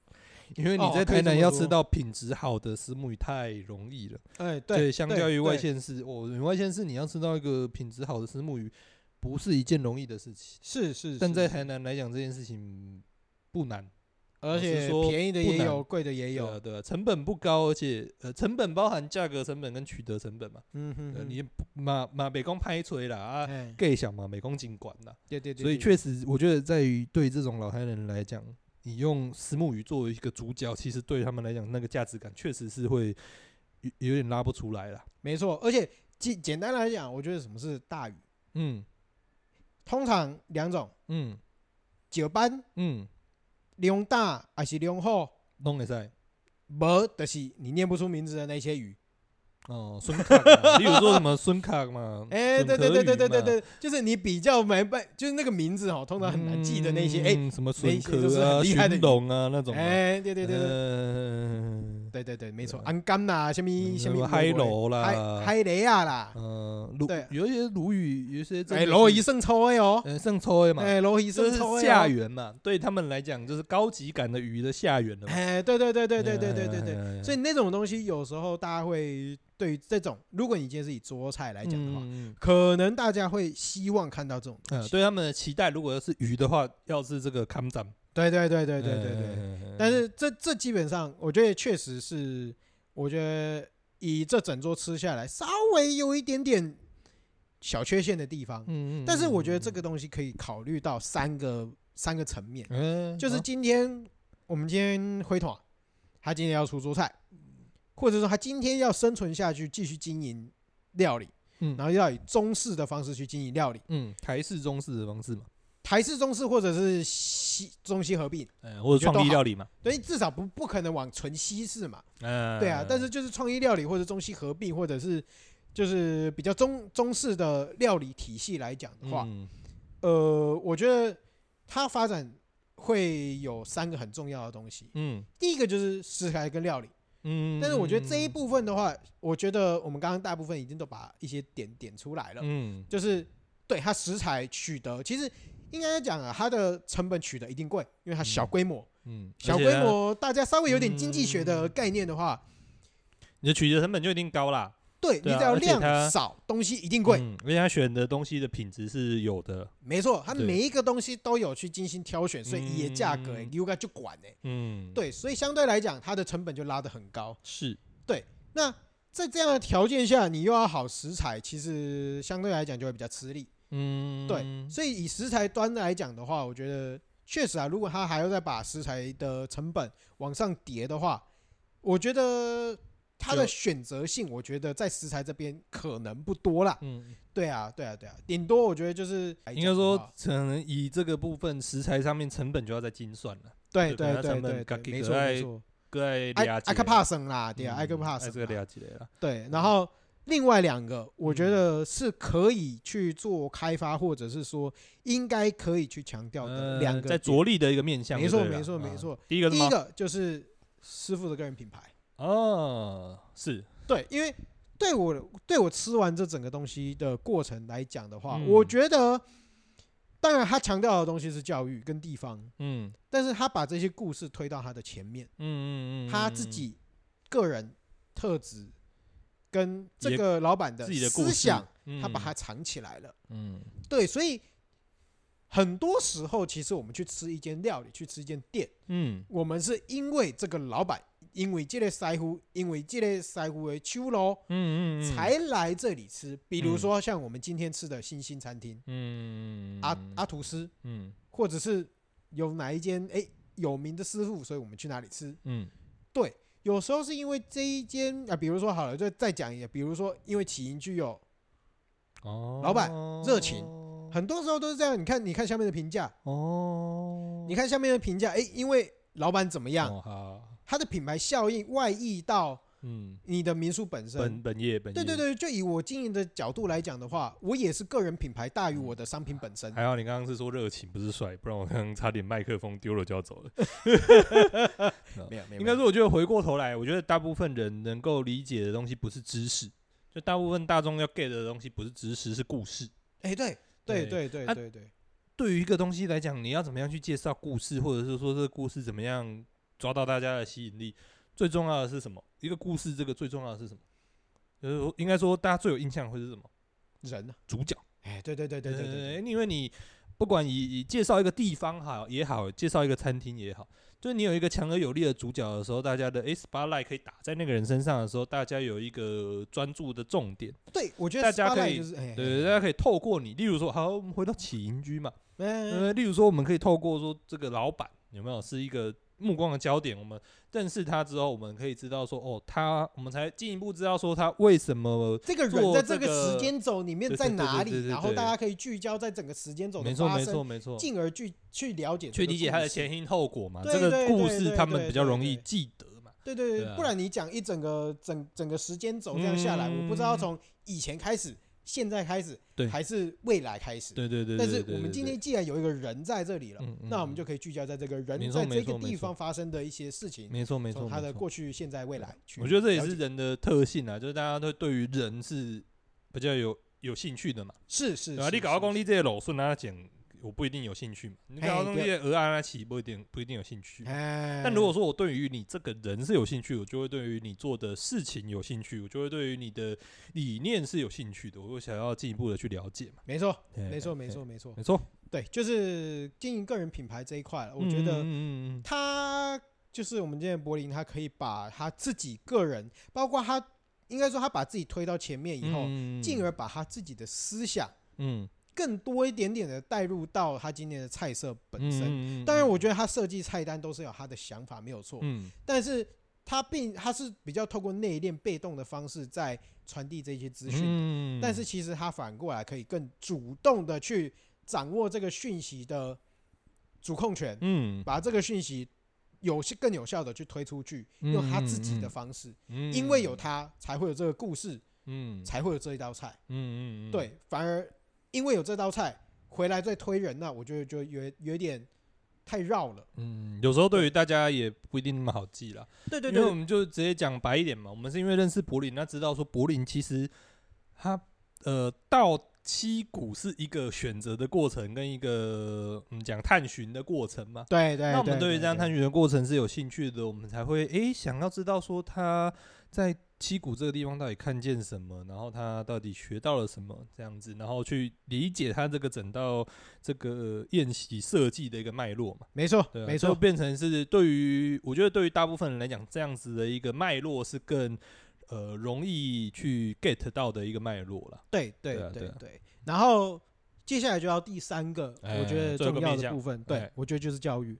Speaker 2: 因为你在台南要吃到品质好的石目鱼太容易了，哎，对，相较于外县市，我外县市你要吃到一个品质好的石目鱼，不是一件容易的事情，
Speaker 1: 是是，
Speaker 2: 但在台南来讲，这件事情不难。
Speaker 1: 而且便宜的也有，贵的也有，
Speaker 2: 对，成本不高，而且呃，成本包含价格成本跟取得成本嘛。嗯哼，你马马美工拍锤啦啊，盖小嘛美工尽管啦。对对对。所以确实，我觉得在于对这种老台人来讲，你用虱目鱼作为一个主角，其实对他们来讲，那个价值感确实是会有有点拉不出来了。
Speaker 1: 没错，而且简简单来讲，我觉得什么是大鱼？嗯。通常两种，
Speaker 2: 嗯，
Speaker 1: 九班，嗯，量大还是量好，
Speaker 2: 拢会使，
Speaker 1: 无就是你念不出名字的那些鱼。
Speaker 2: 哦，孙卡，例如说什么孙卡嘛？
Speaker 1: 哎、欸，对对对对对对对，就是你比较没办，就是那个名字哦，通常很难记的那些，哎、嗯，欸、
Speaker 2: 什么孙科啊、寻龙啊那种。
Speaker 1: 哎、欸，对对对对，嗯、对对对，没错，安甘呐，什么什么
Speaker 2: 海螺啦，
Speaker 1: 海海雷亚啦，
Speaker 2: 嗯，对，有一些鲈鱼，有些
Speaker 1: 哎，鲈鱼胜抽的哦，
Speaker 2: 胜抽的嘛，
Speaker 1: 哎，鲈鱼胜抽的
Speaker 2: 下缘嘛，对他们来讲就是高级感的鱼的下缘了。
Speaker 1: 哎，对对对对对对对对对，所以那种东西有时候大家会。对于这种，如果你今天是以桌菜来讲的话，嗯、可能大家会希望看到这种东西。
Speaker 2: 嗯、对他们的期待，如果要是鱼的话，要是这个康展。
Speaker 1: 对对对对对对对。嗯、但是这这基本上，我觉得确实是，我觉得以这整桌吃下来，稍微有一点点小缺陷的地方。嗯、但是我觉得这个东西可以考虑到三个三个层面。嗯、就是今天我们今天辉团，他今天要出桌菜。或者说他今天要生存下去，继续经营料理，嗯，然后要以中式的方式去经营料理，
Speaker 2: 嗯，台式中式的方式嘛，
Speaker 1: 台式中式或者是西中西合并，
Speaker 2: 嗯，或者创意料理嘛，
Speaker 1: 对，至少不不可能往纯西式嘛，嗯，对啊，但是就是创意料理或者中西合并，或者是就是比较中中式的料理体系来讲的话，嗯、呃，我觉得它发展会有三个很重要的东西，嗯，第一个就是食材跟料理。嗯，但是我觉得这一部分的话，我觉得我们刚刚大部分已经都把一些点点出来了。嗯，就是对它食材取得，其实应该讲啊，它的成本取得一定贵，因为它小规模。嗯，小规模大家稍微有点经济学的概念的话，
Speaker 2: 你的取得成本就一定高啦。
Speaker 1: 对，你只要量少，东西一定贵。
Speaker 2: 而且他选的东西的品质是有的。
Speaker 1: 没错，他每一个东西都有去精心挑选，所以也价格应该就管哎。嗯，对，所以相对来讲，它的成本就拉得很高。
Speaker 2: 是，对。那
Speaker 1: 在这样的条件下，你又要好食材，其实相对来讲就会比较吃力。嗯，对。所以以食材端来讲的话，我觉得确实啊，如果他还要再把食材的成本往上叠的话，我觉得。他的选择性，我觉得在食材这边可能不多啦。嗯，对啊，对啊，对啊，顶多我觉得就是
Speaker 2: 应该说，可能以这个部分食材上面成本就要再精算了。
Speaker 1: 对对对对，没错没错。对，艾艾克帕森啦，对啊，艾克帕森。这个了解了。对，然后另外两个，我觉得是可以去做开发，或者是说应该可以去强调的两个，
Speaker 2: 在着力的一个面向。
Speaker 1: 没错没错没错。第一个第一个就是师傅的个人品牌。
Speaker 2: 哦，是。
Speaker 1: 对，因为对我对我吃完这整个东西的过程来讲的话，嗯、我觉得，当然他强调的东西是教育跟地方，嗯，但是他把这些故事推到他的前面，嗯嗯嗯，他自己个人特质跟这个老板的思想，他把它藏起来了，嗯，对，所以很多时候其实我们去吃一间料理，去吃一间店，嗯，我们是因为这个老板。因为这个师傅，因为这个师傅的手路，嗯嗯，才来这里吃。比如说像我们今天吃的新兴餐厅，嗯，阿阿图斯，嗯，或者是有哪一间哎有名的师傅，所以我们去哪里吃？嗯，对，有时候是因为这一间啊，比如说好了，就再讲一个，比如说因为起因具有哦，老板热情，很多时候都是这样。你看，你看下面的评价哦，你看下面的评价，哎，因为老板怎么样？它的品牌效应外溢到，嗯，你的民宿本身，
Speaker 2: 本本业本业，
Speaker 1: 对对对，就以我经营的角度来讲的话，我也是个人品牌大于我的商品本身。
Speaker 2: 还好你刚刚是说热情不是帅，不然我刚刚差点麦克风丢了就要走了。没有没有，应该说我觉得回过头来，我觉得大部分人能够理解的东西不是知识，就大部分大众要 get 的东西不是知识，是故事。
Speaker 1: 哎，对对对对对对，
Speaker 2: 对于一个东西来讲，你要怎么样去介绍故事，或者是说这个故事怎么样？抓到大家的吸引力，最重要的是什么？一个故事，这个最重要的是什么？就是应该说，大家最有印象会是什么？
Speaker 1: 人呢？
Speaker 2: 主角。
Speaker 1: 哎，对对对对对对。
Speaker 2: 因为你不管以以介绍一个地方好也好，介绍一个餐厅也好，就是你有一个强而有力的主角的时候，大家的 spotlight 可以打在那个人身上的时候，大家有一个专注的重点。
Speaker 1: 对，我觉得
Speaker 2: 大家可以，对，大家可以透过你，例如说，好，我们回到起营居嘛。呃，例如说，我们可以透过说这个老板有没有是一个。目光的焦点，我们认识他之后，我们可以知道说，哦，他，我们才进一步知道说他为什么
Speaker 1: 这个人在这个时间轴里面在哪里，然后大家可以聚焦在整个时间轴的发生，
Speaker 2: 没错没错，
Speaker 1: 进而去去了解、
Speaker 2: 去理解他的前因后果嘛。这个故事他们比较容易记得嘛。
Speaker 1: 对对对，不然你讲一整个整整个时间轴这样下来，我不知道从以前开始。现在开始，对，还是未来开始？
Speaker 2: 对对对。
Speaker 1: 但是我们今天既然有一个人在这里了，那我们就可以聚焦在这个人在这个地方发生的一些事情。
Speaker 2: 没错没错，
Speaker 1: 他的过去、现在、未来。
Speaker 2: 我觉得这也是人的特性啊，就是大家都对于人是比较有有兴趣的嘛。
Speaker 1: 是是。
Speaker 2: 啊，你搞到工地这些老顺啊讲。我不一定有兴趣嘛，你搞东西鹅啊那起不一定不一定有兴趣。但如果说我对于你这个人是有兴趣，我就会对于你做的事情有兴趣，我就会对于你的理念是有兴趣的，我会想要进一步的去了解嘛。
Speaker 1: 没错，没错，没错，没错，
Speaker 2: 没错。
Speaker 1: 对，就是经营个人品牌这一块，我觉得他就是我们今天柏林，他可以把他自己个人，包括他应该说他把自己推到前面以后，进而把他自己的思想，嗯。更多一点点的带入到他今天的菜色本身，当然我觉得他设计菜单都是有他的想法，没有错。但是他并他是比较透过内敛、被动的方式在传递这些资讯，但是其实他反过来可以更主动的去掌握这个讯息的主控权，把这个讯息有些更有效的去推出去，用他自己的方式，因为有他才会有这个故事，才会有这一道菜，对，反而。因为有这道菜回来再推人，那我觉得就有有点太绕了。
Speaker 2: 嗯，有时候对于大家也不一定那么好记了。
Speaker 1: 对对对，
Speaker 2: 因为我们就直接讲白一点嘛，我们是因为认识柏林，那知道说柏林其实它呃到七股是一个选择的过程，跟一个嗯讲探寻的过程嘛。
Speaker 1: 对对。
Speaker 2: 那我们对于这样探寻的过程是有兴趣的，我们才会诶想要知道说他在。七股这个地方到底看见什么？然后他到底学到了什么？这样子，然后去理解他这个整到这个宴席设计的一个脉络嘛？
Speaker 1: 没错，
Speaker 2: 对啊，
Speaker 1: 没错，
Speaker 2: 就变成是对于我觉得对于大部分人来讲，这样子的一个脉络是更呃容易去 get 到的一个脉络了。
Speaker 1: 对对对对。然后接下来就要第三个，我觉得重要的部分，对，我觉得就是教育。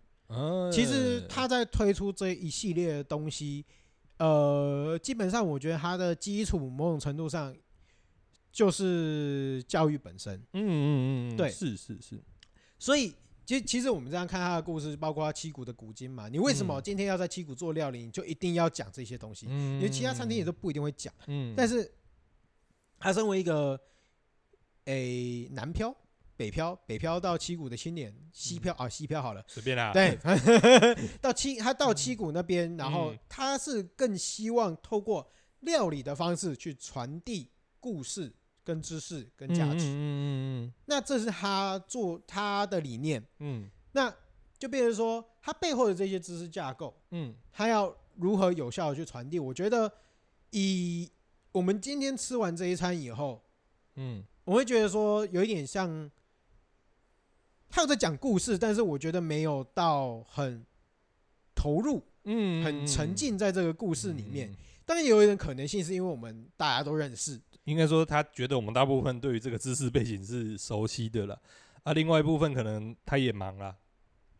Speaker 1: 其实他在推出这一系列的东西。呃，基本上我觉得它的基础某种程度上就是教育本身。嗯嗯嗯，对，
Speaker 2: 是是是。
Speaker 1: 所以，其实其实我们这样看他的故事，包括七股的古今嘛，你为什么今天要在七股做料理，你就一定要讲这些东西？因为其他餐厅也都不一定会讲。嗯。但是，他身为一个诶南漂。北漂，北漂到七股的青年，西漂啊，西漂好了，
Speaker 2: 随便啦。
Speaker 1: 对，到七，他到七股那边，然后他是更希望透过料理的方式去传递故事、跟知识、跟价值。嗯嗯嗯。那这是他做他的理念。嗯。那就变成说，他背后的这些知识架构，嗯，他要如何有效的去传递？我觉得，以我们今天吃完这一餐以后，嗯，我会觉得说，有一点像。他有在讲故事，但是我觉得没有到很投入，嗯，很沉浸在这个故事里面。当然，有一种可能性是因为我们大家都认识，
Speaker 2: 应该说他觉得我们大部分对于这个知识背景是熟悉的了。啊，另外一部分可能他也忙了，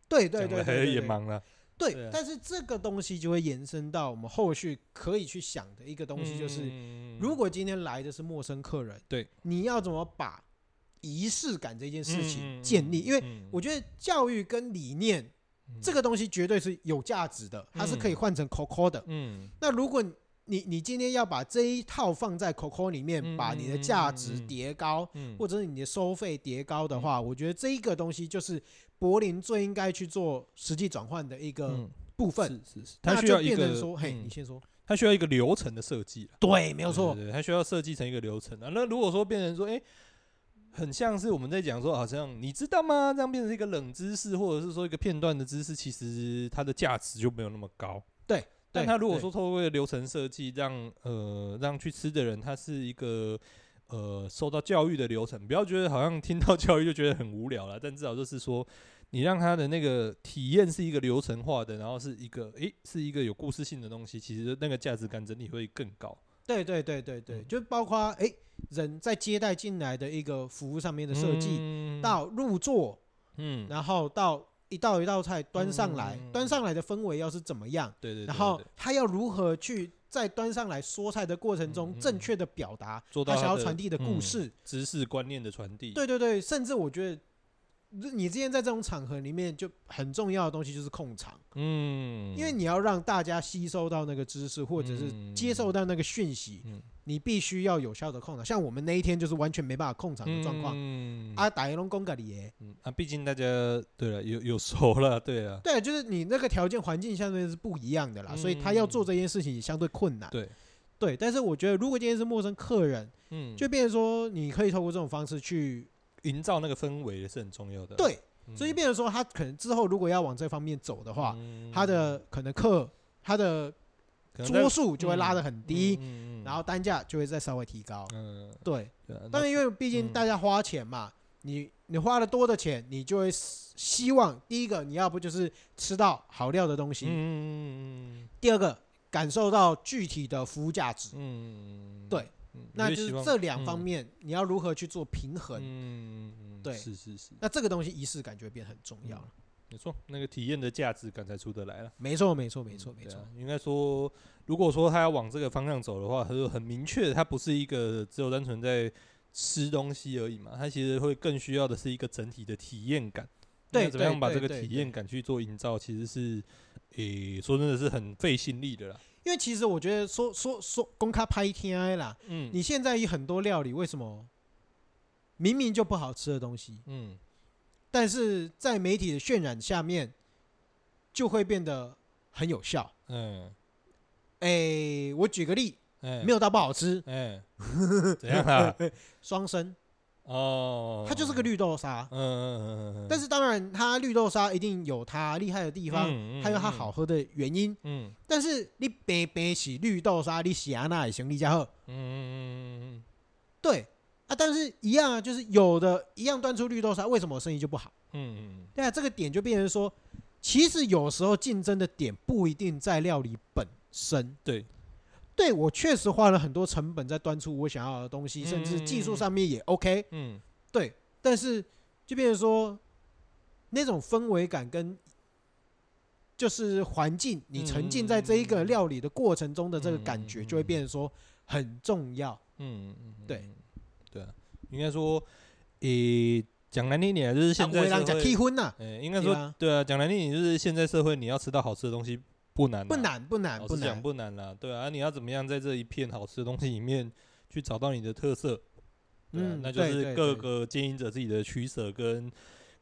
Speaker 1: 对对对，
Speaker 2: 对，也忙了。
Speaker 1: 对，但是这个东西就会延伸到我们后续可以去想的一个东西，就是如果今天来的是陌生客人，
Speaker 2: 对，
Speaker 1: 你要怎么把仪式感这件事情建立，因为我觉得教育跟理念这个东西绝对是有价值的，它是可以换成 COCO 的。嗯，那如果你你今天要把这一套放在 COCO 里面，把你的价值叠高，或者是你的收费叠高的话，我觉得这一个东西就是柏林最应该去做实际转换的一个部分。
Speaker 2: 是是是，
Speaker 1: 它需要一个说，嘿，你先说，
Speaker 2: 它需要一个流程的设计。
Speaker 1: 对，没有错，
Speaker 2: 对，它需要设计成一个流程啊。那如果说变成说，哎。很像是我们在讲说，好像你知道吗？这样变成一个冷知识，或者是说一个片段的知识，其实它的价值就没有那么高。
Speaker 1: 对，
Speaker 2: 但他如果说透过流程设计，让呃让去吃的人，他是一个呃受到教育的流程，不要觉得好像听到教育就觉得很无聊了。但至少就是说，你让他的那个体验是一个流程化的，然后是一个诶、欸，是一个有故事性的东西，其实那个价值感整体会更高。
Speaker 1: 对对对对对，就包括诶、欸，人在接待进来的一个服务上面的设计，嗯、到入座，嗯，然后到一道一道菜端上来，嗯、端上来的氛围要是怎么样？
Speaker 2: 对对，对，对，
Speaker 1: 然后他要如何去在端上来说菜的过程中，正确的表达他想要传递的故事、
Speaker 2: 嗯、知识观念的传递。
Speaker 1: 对对对，甚至我觉得。你之前在这种场合里面，就很重要的东西就是控场，嗯，因为你要让大家吸收到那个知识，或者是接受到那个讯息，嗯，你必须要有效的控场。像我们那一天就是完全没办法控场的状况，嗯，啊，打一龙公格里耶，
Speaker 2: 嗯，啊，毕竟大家对了，有有熟了，对啊，
Speaker 1: 对，就是你那个条件环境相对是不一样的啦，所以他要做这件事情也相对困难，
Speaker 2: 对，
Speaker 1: 对。但是我觉得，如果今天是陌生客人，嗯，就变成说，你可以透过这种方式去。
Speaker 2: 营造那个氛围也是很重要的。
Speaker 1: 对，所以变成说，他可能之后如果要往这方面走的话，他的可能客他的桌数就会拉得很低，然后单价就会再稍微提高。嗯，对。但是因为毕竟大家花钱嘛，你你花了多的钱，你就会希望第一个你要不就是吃到好料的东西，嗯，第二个感受到具体的服务价值，嗯，对。那就是这两方面，你要如何去做平衡？嗯，对，是是是。那这个东西仪式感就会变很重要了。
Speaker 2: 没错，那个体验的价值感才出得来了。
Speaker 1: 没错，没错，没错，没错。
Speaker 2: 应该说，如果说他要往这个方向走的话，他就很明确，他不是一个只有单纯在吃东西而已嘛，他其实会更需要的是一个整体的体验感。对，怎么样把这个体验感去做营造，其实是，诶，说真的是很费心力的啦。
Speaker 1: 因为其实我觉得说说说公开拍天啦，嗯，你现在有很多料理，为什么明明就不好吃的东西，嗯，但是在媒体的渲染下面，就会变得很有效，嗯，哎，我举个例，没有到不好吃，哎，
Speaker 2: 怎样啊？
Speaker 1: 双生。哦，它就是个绿豆沙，嗯嗯嗯嗯，但是当然，它绿豆沙一定有它厉害的地方，还有它好喝的原因，嗯，但是你白白洗绿豆沙，你洗阿那也行，你家喝，嗯嗯嗯，对啊，但是一样啊，就是有的一样端出绿豆沙，为什么我生意就不好？嗯嗯，对啊，这个点就变成说，其实有时候竞争的点不一定在料理本身，
Speaker 2: 对。
Speaker 1: 对，我确实花了很多成本在端出我想要的东西，甚至技术上面也 OK。嗯，对，但是就变成说那种氛围感跟就是环境，你沉浸在这一个料理的过程中的这个感觉，就会变成说很重要。嗯嗯，对，
Speaker 2: 对啊，应该说，诶，讲难听点就是现在社会，诶，应该说，对啊，讲难听点就是现在社会你要吃到好吃的东西。不难，
Speaker 1: 不难，不难，不难，
Speaker 2: 不难了，对啊，你要怎么样在这一片好吃的东西里面去找到你的特色？嗯，那就是各个经营者自己的取舍跟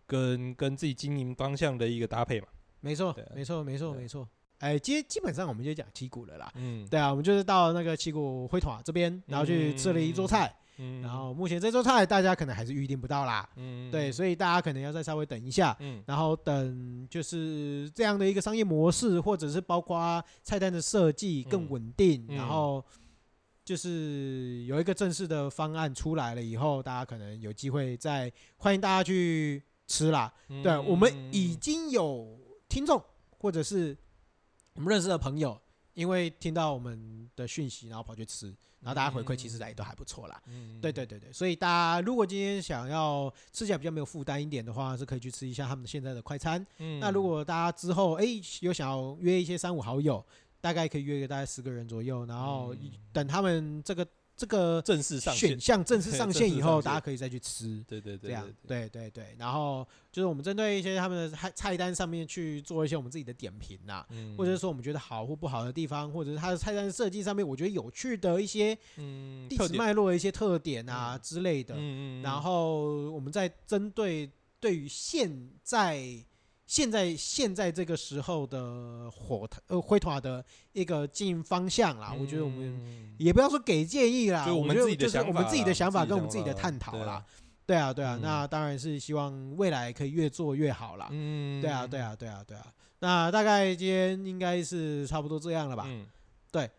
Speaker 2: 跟跟自己经营方向的一个搭配嘛。
Speaker 1: 没错，没错，没错，没错。哎，基基本上我们就讲旗鼓了啦。嗯，对啊，我们就是到那个旗鼓灰团这边，然后去吃了一桌菜。嗯，然后目前这桌菜大家可能还是预定不到啦，嗯，对，所以大家可能要再稍微等一下，嗯，然后等就是这样的一个商业模式，或者是包括菜单的设计更稳定，然后就是有一个正式的方案出来了以后，大家可能有机会再欢迎大家去吃啦。对，我们已经有听众或者是我们认识的朋友，因为听到我们的讯息，然后跑去吃。然后大家回馈其实也都还不错啦，嗯，对对对对，所以大家如果今天想要吃起来比较没有负担一点的话，是可以去吃一下他们现在的快餐。嗯，那如果大家之后哎有想要约一些三五好友，大概可以约个大概十个人左右，然后等他们这个。这个
Speaker 2: 正式上
Speaker 1: 选项正式上线以后，大家可以再去吃。
Speaker 2: 对对对，
Speaker 1: 这样对对对。然后就是我们针对一些他们的菜菜单上面去做一些我们自己的点评呐，或者是说我们觉得好或不好的地方，或者是它的菜单设计上面我觉得有趣的一些历史脉络的一些特点啊之类的。然后我们再针对对于现在。现在现在这个时候的火呃灰团的一个经营方向啦，我觉得我们也不要说给建议啦，我们自己就是我们自己的想法跟我们自己的探讨啦。对啊对啊，那当然是希望未来可以越做越好啦。嗯，对啊对啊对啊对啊。那大概今天应该是差不多这样了吧？嗯，对。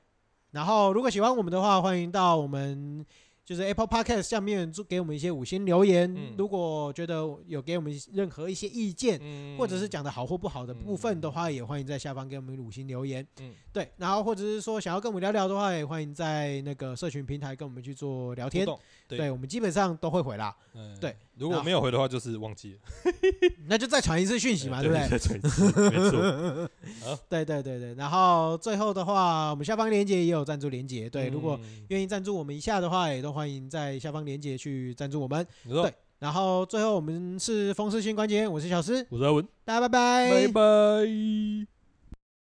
Speaker 1: 然后如果喜欢我们的话，欢迎到我们。就是 Apple Podcast 下面就给我们一些五星留言，嗯、如果觉得有给我们任何一些意见，嗯、或者是讲的好或不好的部分的话，也欢迎在下方给我们五星留言。嗯，对，然后或者是说想要跟我们聊聊的话，也欢迎在那个社群平台跟我们去做聊天。对，对，我们基本上都会回啦。嗯，对，
Speaker 2: 如果没有回的话，就是忘记了，
Speaker 1: 那就再传一次讯息嘛，对不对？
Speaker 2: 再传一次，没错。好，
Speaker 1: 对对对对。然后最后的话，我们下方链接也有赞助链接，对，如果愿意赞助我们一下的话，也都欢迎在下方链接去赞助我们。对，然后最后我们是风湿性关节，我是小诗，
Speaker 2: 我是阿文，
Speaker 1: 大家拜拜，
Speaker 2: 拜拜。